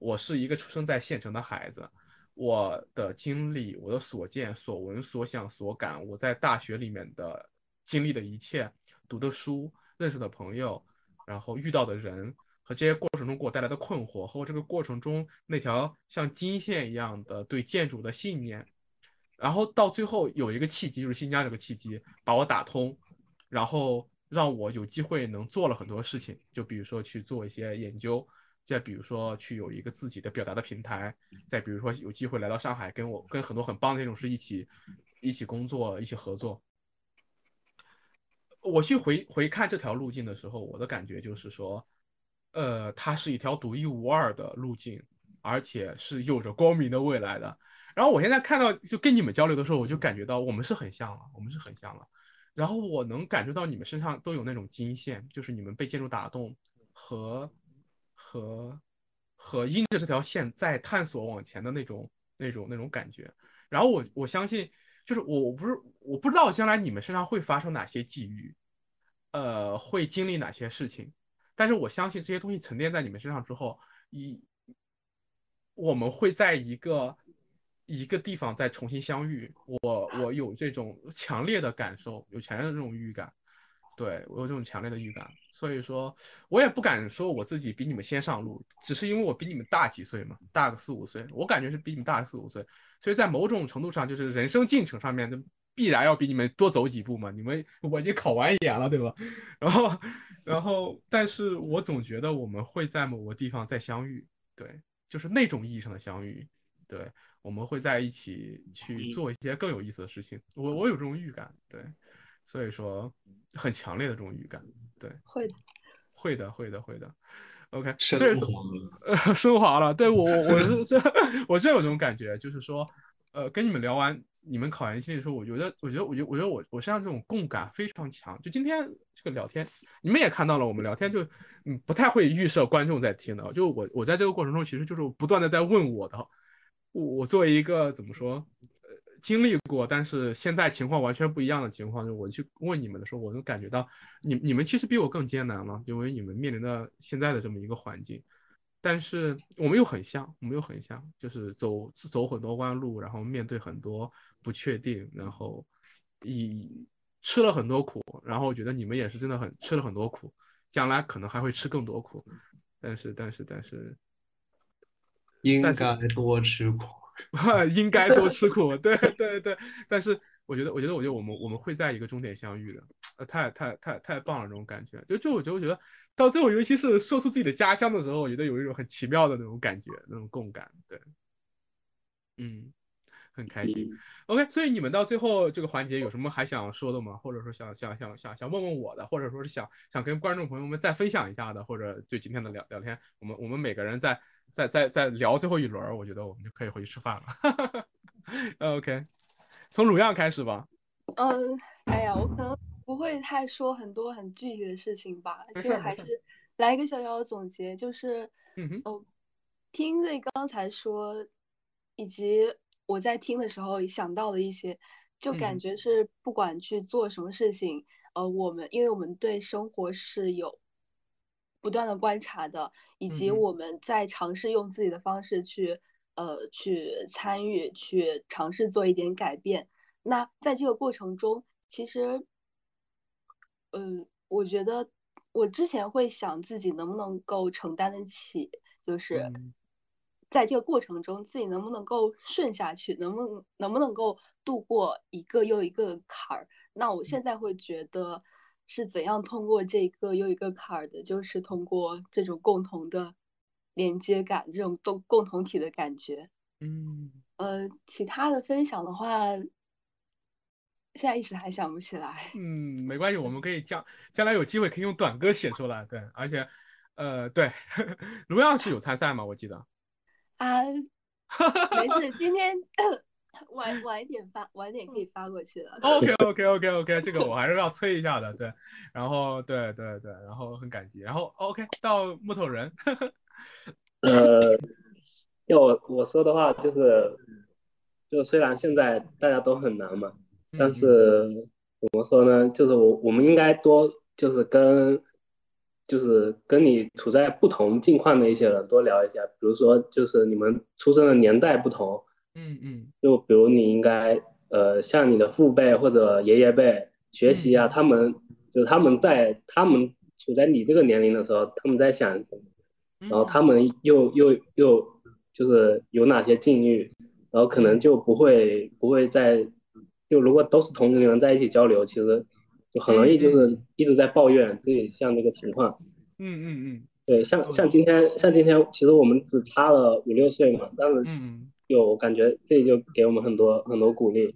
我是一个出生在县城的孩子，我的经历、我的所见所闻所想所感，我在大学里面的经历的一切、读的书、认识的朋友，然后遇到的人和这些过程中给我带来的困惑，和我这个过程中那条像金线一样的对建筑的信念，然后到最后有一个契机，就是新疆这个契机把我打通，然后让我有机会能做了很多事情，就比如说去做一些研究。再比如说，去有一个自己的表达的平台；再比如说，有机会来到上海，跟我跟很多很棒的建筑师一起一起工作、一起合作。我去回回看这条路径的时候，我的感觉就是说，呃，它是一条独一无二的路径，而且是有着光明的未来的。然后我现在看到，就跟你们交流的时候，我就感觉到我们是很像了，我们是很像了。然后我能感觉到你们身上都有那种金线，就是你们被建筑打动和。和和因着这条线在探索往前的那种那种那种感觉，然后我我相信，就是我我不是我不知道将来你们身上会发生哪些际遇，呃，会经历哪些事情，但是我相信这些东西沉淀在你们身上之后，一我们会在一个一个地方再重新相遇。我我有这种强烈的感受，有强烈的这种预感。对我有这种强烈的预感，所以说我也不敢说我自己比你们先上路，只是因为我比你们大几岁嘛，大个四五岁，我感觉是比你们大个四五岁，所以在某种程度上，就是人生进程上面的，必然要比你们多走几步嘛。你们我已经考完研了，对吧？然后，然后，但是我总觉得我们会在某个地方再相遇，对，就是那种意义上的相遇，对，我们会在一起去做一些更有意思的事情。我我有这种预感，对。所以说，很强烈的这种预感，对，会的，会的，会的，会的。OK，升华了，呃，升华了。对我，我是这，我真有这种感觉，就是说，呃，跟你们聊完你们考研经历的时候，我觉得，我觉得，我觉得，我觉得我我身上这种共感非常强。就今天这个聊天，你们也看到了，我们聊天就，嗯，不太会预设观众在听的。就我，我在这个过程中，其实就是不断的在问我的，我我作为一个怎么说？经历过，但是现在情况完全不一样的情况，就我去问你们的时候，我能感觉到你你们其实比我更艰难了，因为你们面临的现在的这么一个环境，但是我们又很像，我们又很像，就是走走很多弯路，然后面对很多不确定，然后以吃了很多苦，然后我觉得你们也是真的很吃了很多苦，将来可能还会吃更多苦，但是但是但是应该多吃苦。应该多吃苦，对对对。但是我觉得，我觉得，我觉得我们我们会在一个终点相遇的，呃，太太太太棒了，这种感觉。就就我觉得，我觉得到最后，尤其是说出自己的家乡的时候，我觉得有一种很奇妙的那种感觉，那种共感。对，嗯，很开心。OK，所以你们到最后这个环节有什么还想说的吗？或者说想想想想想问问我的，或者说是想想跟观众朋友们再分享一下的，或者对今天的聊聊天，我们我们每个人再再再再聊最后一轮，我觉得我们就可以回去吃饭了。OK，从鲁样开始吧。嗯，哎呀，我可能不会太说很多很具体的事情吧，就还是来一个小小的总结，就是，哦，听瑞刚才说，以及我在听的时候想到了一些，就感觉是不管去做什么事情，呃，我们因为我们对生活是有不断的观察的，以及我们在尝试用自己的方式去，呃，去参与，去尝试做一点改变。那在这个过程中，其实，嗯，我觉得我之前会想自己能不能够承担得起，就是在这个过程中自己能不能够顺下去，能不能能不能够度过一个又一个坎儿。那我现在会觉得是怎样通过这个又一个坎儿的，就是通过这种共同的连接感，这种共共同体的感觉。嗯，呃，其他的分享的话。现在一时还想不起来。嗯，没关系，我们可以将将来有机会可以用短歌写出来。对，而且，呃，对，卢耀是有参赛吗？我记得。啊，没事，今天 晚晚一点发，晚点可以发过去的。OK OK OK OK，这个我还是要催一下的。对，然后对对对，然后很感激。然后 OK 到木头人。呃，要我我说的话就是，就虽然现在大家都很难嘛。但是怎么说呢？就是我我们应该多就是跟就是跟你处在不同境况的一些人多聊一下，比如说就是你们出生的年代不同，嗯嗯，就比如你应该呃向你的父辈或者爷爷辈学习啊，他们就是他们在他们处在你这个年龄的时候，他们在想什么，然后他们又又又就是有哪些境遇，然后可能就不会不会在。就如果都是同龄人在一起交流，其实就很容易就是一直在抱怨自己像这个情况。嗯嗯嗯，对，像像今天像今天，其实我们只差了五六岁嘛，但是有感觉这就给我们很多很多鼓励。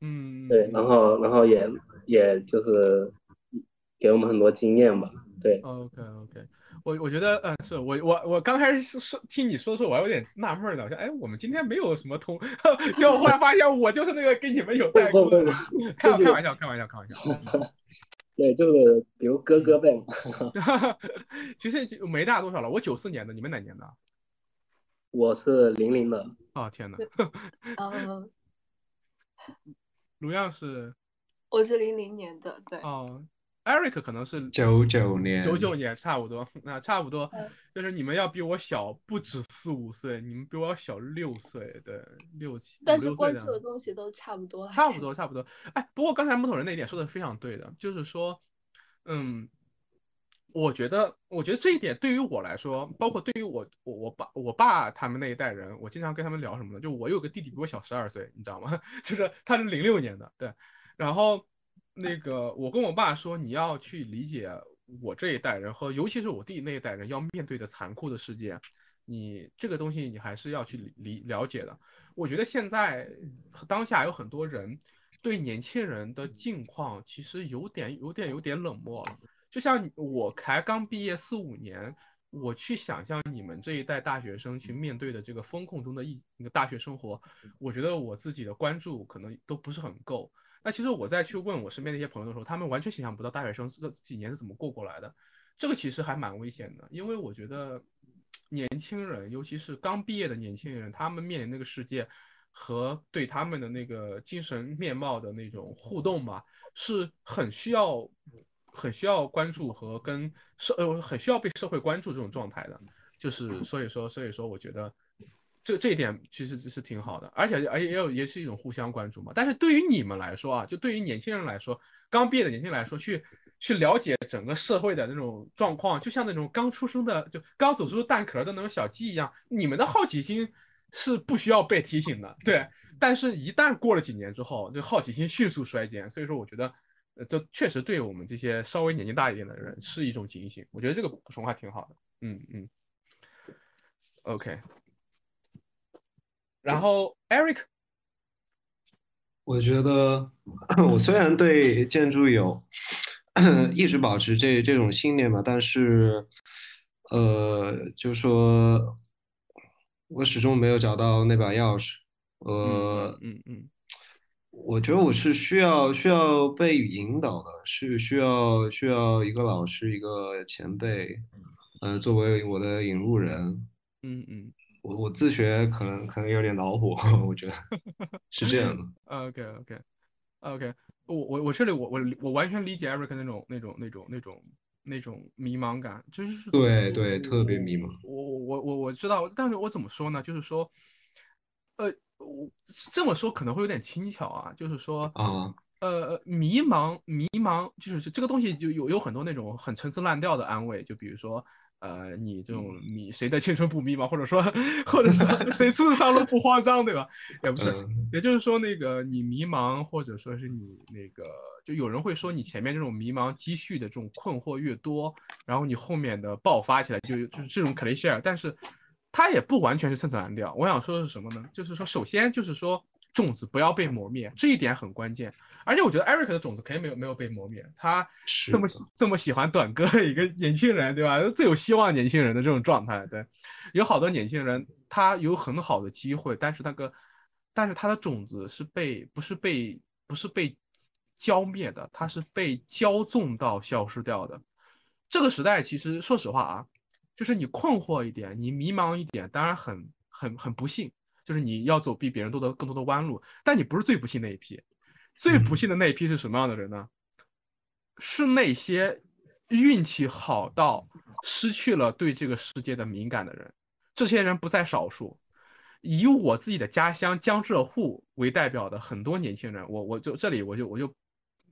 嗯，对，然后然后也也就是给我们很多经验吧。对，OK OK。我我觉得，嗯，是我我我刚开始说听你说的时候，我还有点纳闷呢。我说，哎，我们今天没有什么通，结果后来发现我就是那个跟你们有代沟的。开开玩笑，开玩笑，开玩笑。对，就是比如哥哥呗。其实没大多少了。我九四年的，你们哪年的？我是零零的。哦天哪！嗯。卢样是？我是零零年的，对。哦。Eric 可能是九九年，九九年差不多，那差不多就是你们要比我小不止四五岁，你们比我要小六岁，对，六七但是关注的东西都差不多，差不多差不多。哎，不过刚才木头人那一点说的非常对的，就是说，嗯，我觉得，我觉得这一点对于我来说，包括对于我我我爸我爸他们那一代人，我经常跟他们聊什么呢？就我有个弟弟比我小十二岁，你知道吗？就是他是零六年的，对，然后。那个，我跟我爸说，你要去理解我这一代人和尤其是我弟那一代人要面对的残酷的世界，你这个东西你还是要去理了解的。我觉得现在当下有很多人对年轻人的境况其实有点、有点、有点冷漠了。就像我才刚毕业四五年，我去想象你们这一代大学生去面对的这个风控中的一那个大学生活，我觉得我自己的关注可能都不是很够。那其实我在去问我身边的一些朋友的时候，他们完全想象不到大学生这几年是怎么过过来的。这个其实还蛮危险的，因为我觉得年轻人，尤其是刚毕业的年轻人，他们面临那个世界和对他们的那个精神面貌的那种互动吧，是很需要、很需要关注和跟社呃很需要被社会关注这种状态的。就是 所以说，所以说我觉得。这这一点其实是挺好的，而且而且也有也是一种互相关注嘛。但是对于你们来说啊，就对于年轻人来说，刚毕业的年轻人来说，去去了解整个社会的那种状况，就像那种刚出生的就刚走出蛋壳的那种小鸡一样，你们的好奇心是不需要被提醒的，对。但是，一旦过了几年之后，就好奇心迅速衰减。所以说，我觉得，呃，这确实对我们这些稍微年纪大一点的人是一种警醒。我觉得这个补充还挺好的。嗯嗯。OK。然后，Eric，我觉得我虽然对建筑有一直保持这这种信念吧，但是呃，就说我始终没有找到那把钥匙。呃，嗯嗯我觉得我是需要需要被引导的，是需要需要一个老师，一个前辈，呃，作为我的引路人。嗯嗯我我自学可能可能有点恼火，我觉得 是这样的。，OK OK OK，我我我这里我我我完全理解 Eric 那种那种那种那种那种迷茫感，就是对对特别迷茫我我我我我知道，但是我怎么说呢？就是说，呃，我这么说可能会有点轻巧啊，就是说，啊，呃，迷茫迷茫，就是这个东西就有有很多那种很陈词滥调的安慰，就比如说。呃，你这种迷谁的青春不迷茫，或者说或者说 谁出了上路不慌张，对吧？也不是，嗯也就是说，那个你迷茫，或者说是你那个，就有人会说你前面这种迷茫积蓄的这种困惑越多，然后你后面的爆发起来就就是这种 cliche，但是它也不完全是陈词滥调。我想说的是什么呢？就是说，首先就是说种子不要被磨灭，这一点很关键。而且我觉得 Eric 的种子肯定没有没有被磨灭，他这么喜这么喜欢短歌的一个年轻人，对吧？最有希望年轻人的这种状态，对，有好多年轻人他有很好的机会，但是那个，但是他的种子是被不是被不是被浇灭的，他是被骄纵到消失掉的。这个时代其实说实话啊，就是你困惑一点，你迷茫一点，当然很很很不幸，就是你要走比别人多的更多的弯路，但你不是最不幸那一批。最不幸的那一批是什么样的人呢？是那些运气好到失去了对这个世界的敏感的人。这些人不在少数。以我自己的家乡江浙沪为代表的很多年轻人，我我就这里我就我就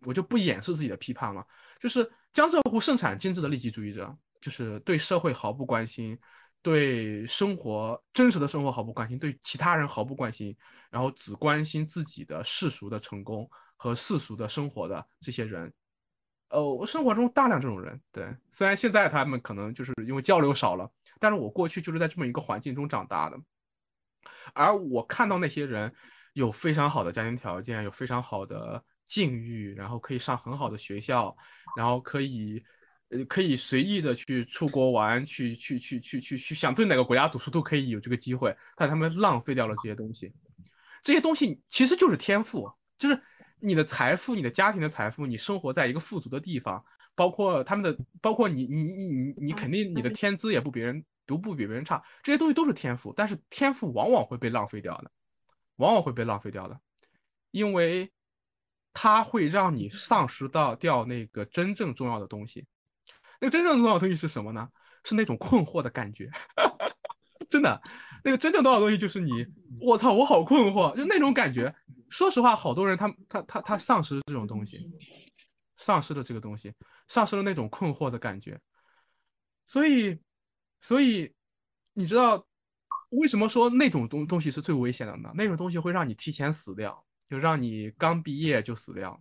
我就不掩饰自己的批判了。就是江浙沪盛产精致的利己主义者，就是对社会毫不关心，对生活真实的生活毫不关心，对其他人毫不关心，然后只关心自己的世俗的成功和世俗的生活的这些人。呃，我生活中大量这种人，对，虽然现在他们可能就是因为交流少了，但是我过去就是在这么一个环境中长大的，而我看到那些人有非常好的家庭条件，有非常好的境遇，然后可以上很好的学校，然后可以，呃，可以随意的去出国玩，去去去去去去，想对哪个国家读书都可以有这个机会，但他们浪费掉了这些东西，这些东西其实就是天赋，就是。你的财富，你的家庭的财富，你生活在一个富足的地方，包括他们的，包括你，你，你，你，你肯定你的天资也不别人，不不比别人差，这些东西都是天赋，但是天赋往往会被浪费掉的，往往会被浪费掉的，因为它会让你丧失到掉那个真正重要的东西。那个真正重要的东西是什么呢？是那种困惑的感觉，真的，那个真正重要东西就是你，我操，我好困惑，就那种感觉。说实话，好多人他他他他丧失了这种东西，丧失了这个东西，丧失了那种困惑的感觉。所以，所以你知道为什么说那种东东西是最危险的呢？那种东西会让你提前死掉，就让你刚毕业就死掉，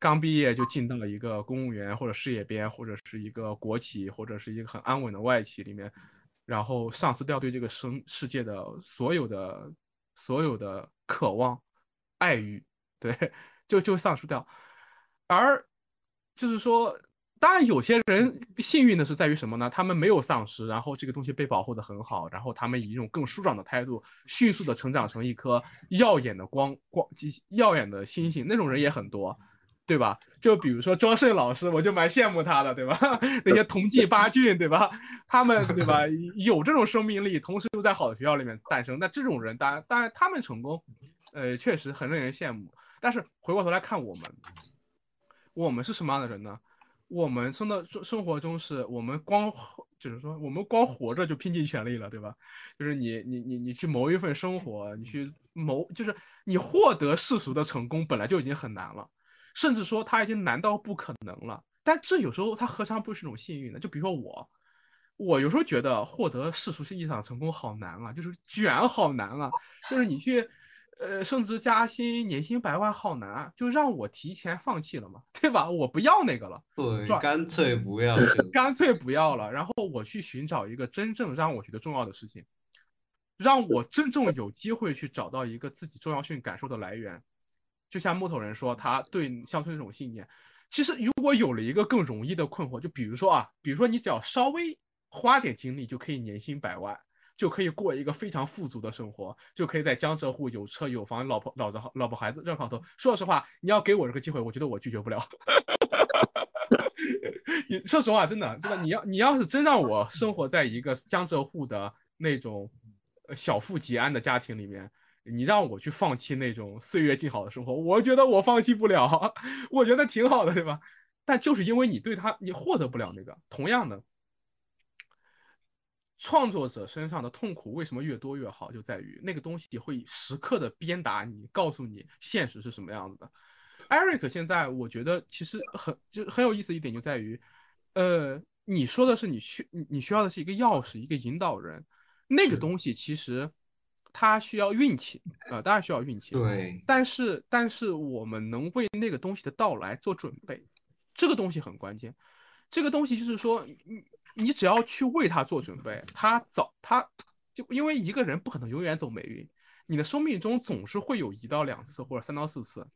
刚毕业就进到了一个公务员或者事业编，或者是一个国企，或者是一个很安稳的外企里面，然后丧失掉对这个生世界的所有的所有的渴望。爱欲，对，就就丧失掉，而就是说，当然有些人幸运的是在于什么呢？他们没有丧失，然后这个东西被保护的很好，然后他们以一种更舒展的态度，迅速的成长成一颗耀眼的光光耀眼的星星，那种人也很多，对吧？就比如说庄胜老师，我就蛮羡慕他的，对吧？那些同济八俊，对吧？他们对吧？有这种生命力，同时又在好的学校里面诞生，那这种人，当然当然他们成功。呃，确实很令人羡慕。但是回过头来看我们，我们是什么样的人呢？我们生的生活中是我们光就是说，我们光活着就拼尽全力了，对吧？就是你你你你去谋一份生活，你去谋，就是你获得世俗的成功本来就已经很难了，甚至说他已经难到不可能了。但这有时候他何尝不是一种幸运呢？就比如说我，我有时候觉得获得世俗意义上成功好难啊，就是卷好难啊，就是你去。呃，升职加薪，年薪百万好难，就让我提前放弃了嘛，对吧？我不要那个了，对，干脆不要，干脆不要了。然后我去寻找一个真正让我觉得重要的事情，让我真正有机会去找到一个自己重要性感受的来源。就像木头人说，他对乡村这种信念，其实如果有了一个更容易的困惑，就比如说啊，比如说你只要稍微花点精力，就可以年薪百万，就可以过一个非常富足的生活，就可以在江浙沪有车有房，老婆老子老婆孩子热炕头。说实话，你要给我这个机会，我觉得我拒绝不了。你说实话，真的真的，你要你要是真让我生活在一个江浙沪的那种小富即安的家庭里面。你让我去放弃那种岁月静好的生活，我觉得我放弃不了，我觉得挺好的，对吧？但就是因为你对他，你获得不了那个。同样的，创作者身上的痛苦为什么越多越好，就在于那个东西会时刻的鞭打你，告诉你现实是什么样子的。Eric 现在我觉得其实很就很有意思一点就在于，呃，你说的是你需你需要的是一个钥匙，一个引导人，那个东西其实。他需要运气啊，当然需要运气。对，但是但是我们能为那个东西的到来做准备，这个东西很关键。这个东西就是说，你你只要去为它做准备，它早它就因为一个人不可能永远走霉运，你的生命中总是会有一到两次或者三到四次。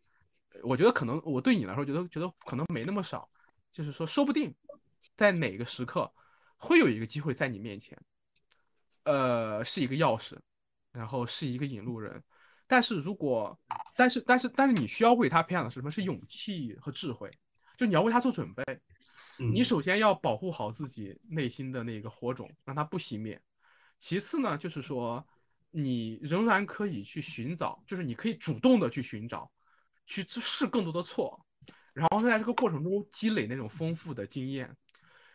我觉得可能我对你来说觉得觉得可能没那么少，就是说说不定在哪个时刻会有一个机会在你面前，呃，是一个钥匙。然后是一个引路人，但是如果，但是但是但是你需要为他培养的是什么？是勇气和智慧，就你要为他做准备。你首先要保护好自己内心的那个火种，让它不熄灭。其次呢，就是说你仍然可以去寻找，就是你可以主动的去寻找，去试更多的错，然后在这个过程中积累那种丰富的经验，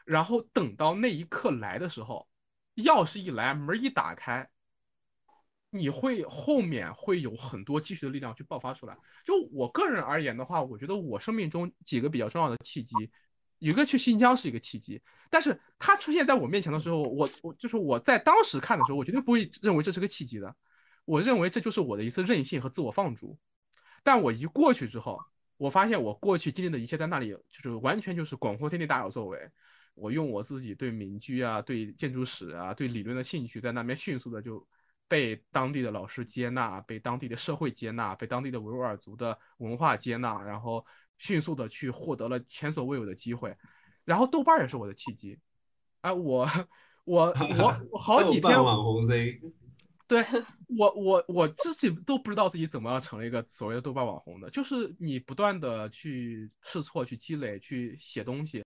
然后等到那一刻来的时候，钥匙一来，门一打开。你会后面会有很多继续的力量去爆发出来。就我个人而言的话，我觉得我生命中几个比较重要的契机，一个去新疆是一个契机，但是它出现在我面前的时候，我我就是我在当时看的时候，我绝对不会认为这是个契机的，我认为这就是我的一次任性和自我放逐。但我一过去之后，我发现我过去经历的一切在那里就是完全就是广阔天地大有作为。我用我自己对民居啊、对建筑史啊、对理论的兴趣，在那边迅速的就。被当地的老师接纳，被当地的社会接纳，被当地的维吾尔族的文化接纳，然后迅速的去获得了前所未有的机会，然后豆瓣也是我的契机，哎，我我我好几天网红 Z，对我我我自己都不知道自己怎么样成了一个所谓的豆瓣网红的，就是你不断的去试错、去积累、去写东西。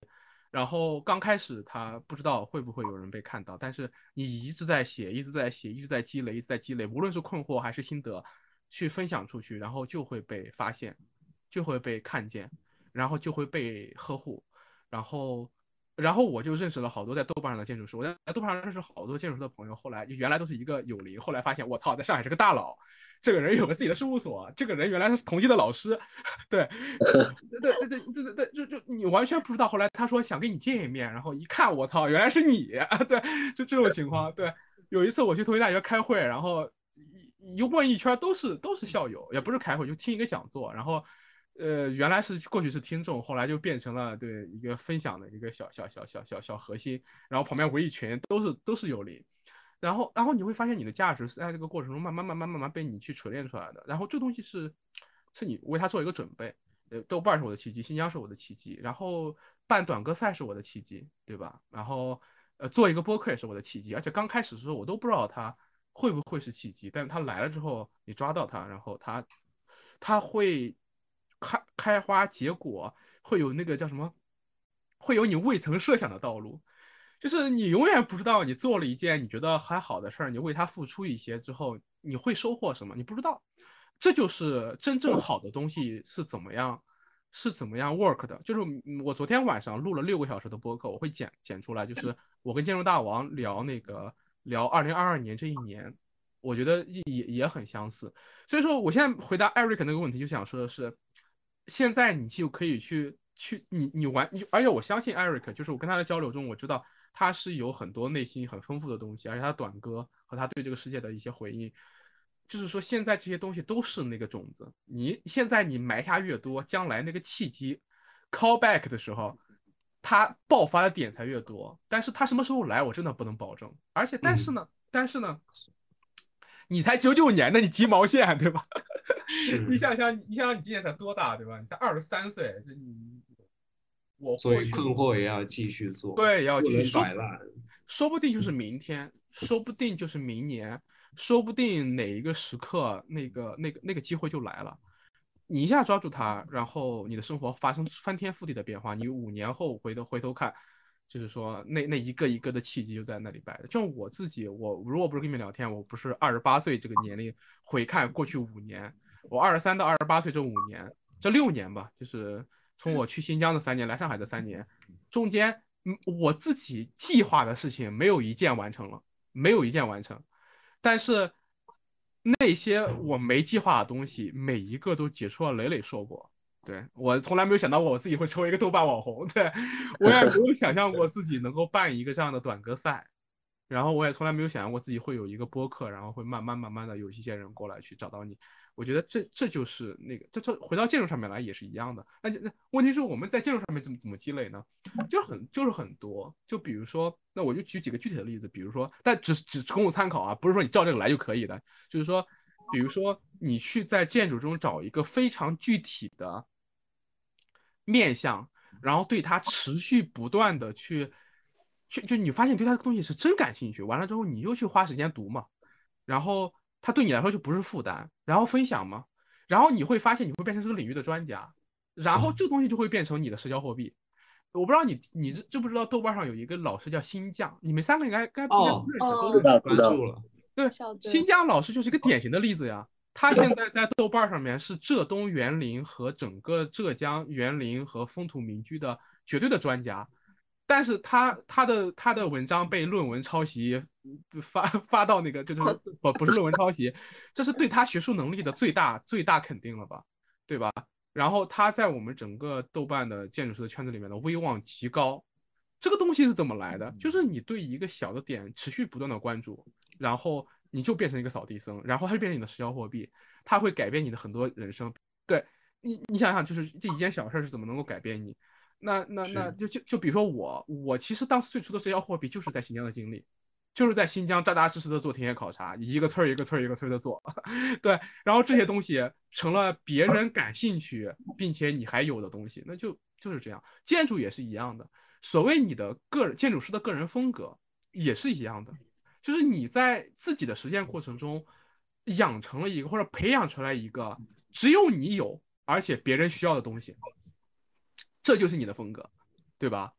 然后刚开始他不知道会不会有人被看到，但是你一直在写，一直在写，一直在积累，一直在积累，无论是困惑还是心得，去分享出去，然后就会被发现，就会被看见，然后就会被呵护，然后，然后我就认识了好多在豆瓣上的建筑师，我在豆瓣上认识好多建筑师的朋友，后来原来都是一个友邻，后来发现我操，在上海是个大佬。这个人有个自己的事务所，这个人原来是同济的老师，对，对对对对对对对，就就你完全不知道。后来他说想跟你见一面，然后一看，我操，原来是你，对，就这种情况。对，有一次我去同济大学开会，然后一一问一圈都是都是校友，也不是开会，就听一个讲座。然后，呃，原来是过去是听众，后来就变成了对一个分享的一个小小小小小小核心。然后旁边围一群都是都是友邻。然后，然后你会发现你的价值是在这个过程中慢慢、慢慢、慢慢被你去锤炼出来的。然后这东西是，是你为他做一个准备。呃，豆瓣是我的契机，新疆是我的契机，然后办短歌赛是我的契机，对吧？然后，呃，做一个播客也是我的契机。而且刚开始的时候我都不知道它会不会是契机，但是它来了之后，你抓到它，然后它，它会开开花结果，会有那个叫什么，会有你未曾设想的道路。就是你永远不知道，你做了一件你觉得还好的事儿，你为他付出一些之后，你会收获什么？你不知道，这就是真正好的东西是怎么样，是怎么样 work 的。就是我昨天晚上录了六个小时的播客，我会剪剪出来，就是我跟建筑大王聊那个聊二零二二年这一年，我觉得也也很相似。所以说，我现在回答 Eric 那个问题，就想说的是，现在你就可以去去你你玩，而且我相信 Eric，就是我跟他的交流中，我知道。他是有很多内心很丰富的东西，而且他短歌和他对这个世界的一些回应，就是说现在这些东西都是那个种子。你现在你埋下越多，将来那个契机 call back 的时候，它爆发的点才越多。但是它什么时候来，我真的不能保证。而且但是呢，但是呢，你才九九年的，你急毛线，对吧？是你想想，你想想，你今年才多大，对吧？你才二十三岁，这你我所以困惑也要继续做，对也要继续说摆烂。说不定就是明天，说不定就是明年，说不定哪一个时刻，那个那个那个机会就来了。你一下抓住它，然后你的生活发生翻天覆地的变化。你五年后回头回头看，就是说那那一个一个的契机就在那里摆着。就我自己，我如果不是跟你们聊天，我不是二十八岁这个年龄回看过去五年，我二十三到二十八岁这五年，这六年吧，就是从我去新疆的三年，来上海的三年，中间，嗯，我自己计划的事情没有一件完成了，没有一件完成，但是那些我没计划的东西，每一个都解出了累累硕果。对我从来没有想到过我自己会成为一个豆瓣网红，对 我也没有想象过自己能够办一个这样的短歌赛，然后我也从来没有想象过自己会有一个播客，然后会慢慢慢慢的有一些人过来去找到你。我觉得这这就是那个，这这回到建筑上面来也是一样的。那那问题是我们在建筑上面怎么怎么积累呢？就很就是很多，就比如说，那我就举几个具体的例子，比如说，但只只供参考啊，不是说你照这个来就可以的。就是说，比如说你去在建筑中找一个非常具体的面向，然后对它持续不断的去去，就你发现对它这个东西是真感兴趣，完了之后你又去花时间读嘛，然后它对你来说就不是负担，然后分享嘛，然后你会发现你会变成这个领域的专家，然后这个东西就会变成你的社交货币。我不知道你你知知不知道豆瓣上有一个老师叫新酱，你们三个应该该应该哦不认识，哦都认识。关注了，对新疆老师就是一个典型的例子呀。他现在在豆瓣上面是浙东园林和整个浙江园林和风土民居的绝对的专家，但是他他的他的文章被论文抄袭嗯发发到那个就是不不是论文抄袭，这是对他学术能力的最大最大肯定了吧，对吧？然后他在我们整个豆瓣的建筑师的圈子里面的威望极高，这个东西是怎么来的？就是你对一个小的点持续不断的关注，然后你就变成一个扫地僧，然后他就变成你的社交货币，他会改变你的很多人生。对你，你想想，就是这一件小事是怎么能够改变你？那那那就就就比如说我，我其实当时最初的社交货币就是在新疆的经历，就是在新疆扎扎实实的做田野考察，一个村儿一个村儿一个村儿的做，对，然后这些东西成了别人感兴趣并且你还有的东西，那就就是这样。建筑也是一样的，所谓你的个人建筑师的个人风格也是一样的，就是你在自己的实践过程中养成了一个或者培养出来一个只有你有而且别人需要的东西，这就是你的风格，对吧？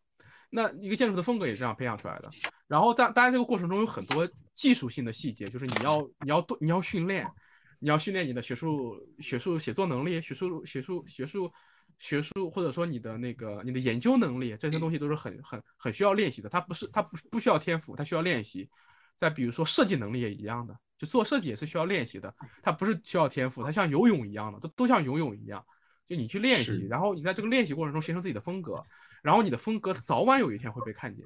那一个建筑的风格也是这样培养出来的。然后在当然这个过程中有很多技术性的细节，就是你要你要多你要训练，你要训练你的学术学术写作能力、学术学术学术学术或者说你的那个你的研究能力，这些东西都是很很很需要练习的。它不是它不不需要天赋，它需要练习。再比如说设计能力也一样的，就做设计也是需要练习的，它不是需要天赋，它像游泳一样的，都都像游泳一样，就你去练习，然后你在这个练习过程中形成自己的风格，然后你的风格早晚有一天会被看见。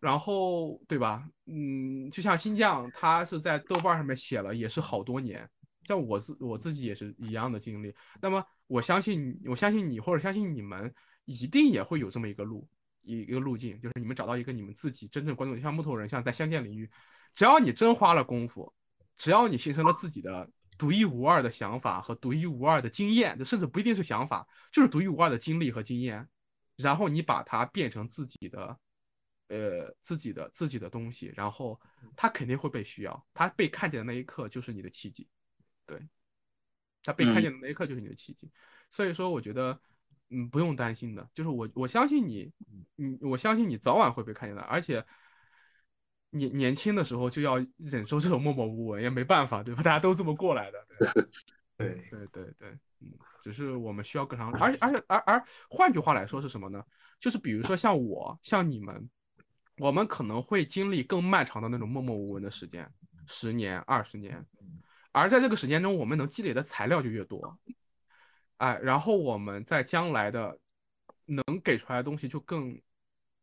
然后对吧？嗯，就像新疆，他是在豆瓣上面写了，也是好多年。像我自我自己也是一样的经历。那么我相信，我相信你或者相信你们，一定也会有这么一个路，一一个路径，就是你们找到一个你们自己真正关注的，像木头人，像在相见领域，只要你真花了功夫，只要你形成了自己的独一无二的想法和独一无二的经验，就甚至不一定是想法，就是独一无二的经历和经验，然后你把它变成自己的。呃，自己的自己的东西，然后他肯定会被需要，他被看见的那一刻就是你的奇迹，对，他被看见的那一刻就是你的奇迹，所以说我觉得，嗯，不用担心的，就是我我相信你，嗯，我相信你早晚会被看见的，而且年年轻的时候就要忍受这种默默无闻，也没办法，对吧？大家都这么过来的，对 对，对对对，嗯，只是我们需要更长，而而且而而换句话来说是什么呢？就是比如说像我，像你们。我们可能会经历更漫长的那种默默无闻的时间，十年、二十年，而在这个时间中，我们能积累的材料就越多，哎，然后我们在将来的能给出来的东西就更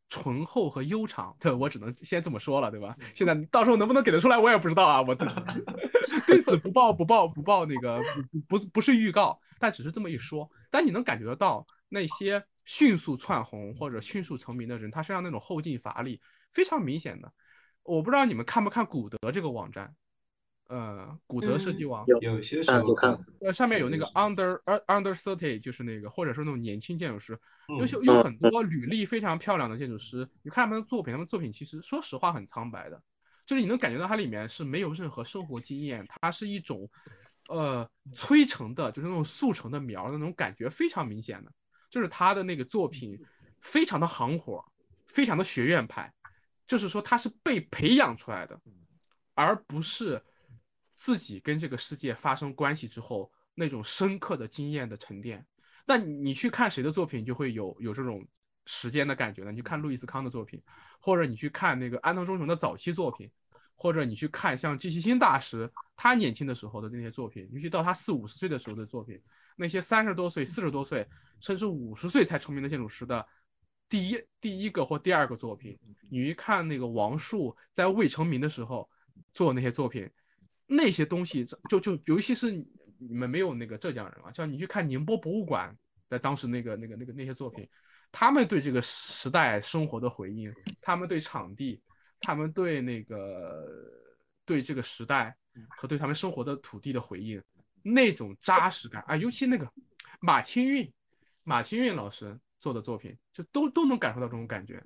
醇厚和悠长。对我只能先这么说了，对吧？现在到时候能不能给得出来，我也不知道啊，我自己 对此不报不报不报那个不不不不是预告，但只是这么一说。但你能感觉得到那些。迅速窜红或者迅速成名的人，他身上那种后劲乏力非常明显的。我不知道你们看不看古德这个网站，呃，古德设计网，有有些时候有看，呃，上面有那个。Under 呃 under thirty，就是那个或者说那种年轻建筑师，有嗯些。有很。多履历非常漂亮的建筑师，你看他们的作品，他们作品其实说实话很苍白的，就是你能感觉到它里面是没有任何生活经验，它是一种呃催成的，就是那种速成的苗的那种感觉非常明显的，就是他的那个作品非常的行活，非常的学院派，就是说他是被培养出来的，而不是自己跟这个世界发生关系之后那种深刻的经验的沉淀。那你去看谁的作品，就会有有这种时间的感觉呢？你去看路易斯康的作品，或者你去看那个安藤忠雄的早期作品，或者你去看像季其新大师他年轻的时候的那些作品，尤其到他四五十岁的时候的作品，那些三十多岁、四十多岁，甚至五十岁才成名的建筑师的第一第一个或第二个作品，你一看那个王树在未成名的时候做那些作品，那些东西就就尤其是你们没有那个浙江人啊，像你去看宁波博物馆在当时那个那个那个那些作品，他们对这个时代生活的回应，他们对场地，他们对那个对这个时代和对他们生活的土地的回应，那种扎实感啊，尤其那个马清运，马清运老师做的作品，就都都能感受到这种感觉。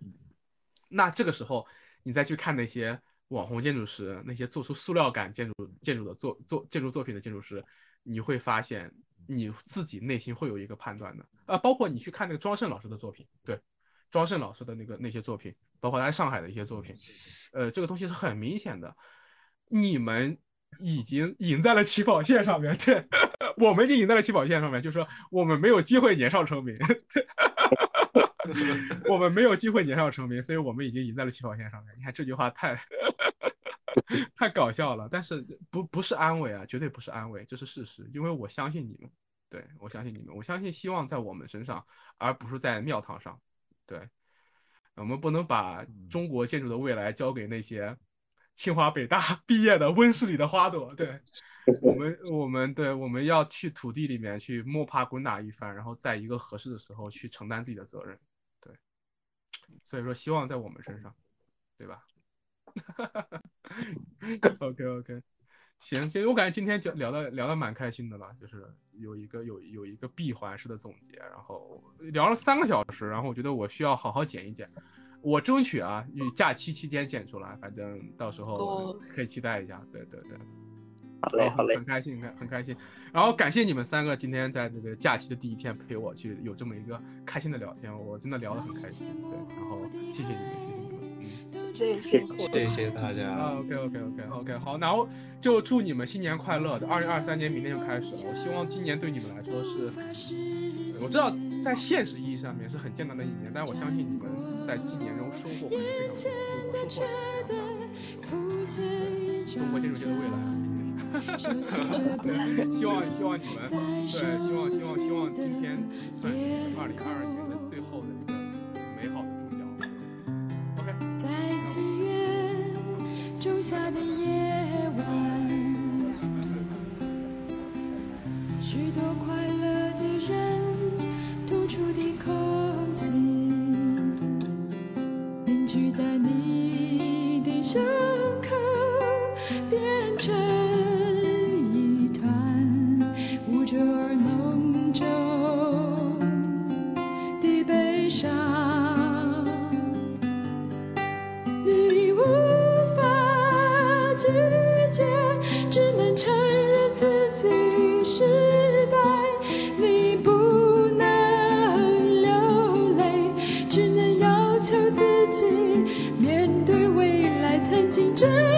那这个时候，你再去看那些网红建筑师，那些做出塑料感建筑建筑的作作建筑作品的建筑师，你会发现你自己内心会有一个判断的啊。包括你去看那个庄胜老师的作品，对，庄胜老师的那个那些作品，包括他上海的一些作品，呃，这个东西是很明显的，你们已经赢在了起跑线上面，对，我们已经赢在了起跑线上面，就是说我们没有机会年少成名，我们没有机会年少成名，所以我们已经赢在了起跑线上面。你看这句话太 太搞笑了，但是不不是安慰啊，绝对不是安慰，这是事实，因为我相信你们，对我相信你们，我相信希望在我们身上，而不是在庙堂上，对，我们不能把中国建筑的未来交给那些清华北大 毕业的温室里的花朵，对我们，我们对我们要去土地里面去摸爬滚打一番，然后在一个合适的时候去承担自己的责任，对，所以说希望在我们身上，对吧？OK OK，行行，我感觉今天就聊的聊的蛮开心的了，就是有一个有有一个闭环式的总结，然后聊了三个小时，然后我觉得我需要好好剪一剪。我争取啊，与假期期间剪出来，反正到时候哦可以期待一下。对对对，好嘞，好嘞很，开心，很很开心。然后感谢你们三个今天在这个假期的第一天陪我去有这么一个开心的聊天，我真的聊得很开心。对，然后谢谢你们，谢谢你们。谢谢大家。啊，OK OK OK OK，好，然后就祝你们新年快乐。二零二三年明天就开始了，我希望今年对你们来说是，我知道在现实意义上面是很艰难的一年，但我相信你们在今年中收获会是非常多的，就我收获也是非常大中国建筑界的未来希望希望你们，对，希望希望希望今天算是二零二二年的最后的七月仲夏的夜曾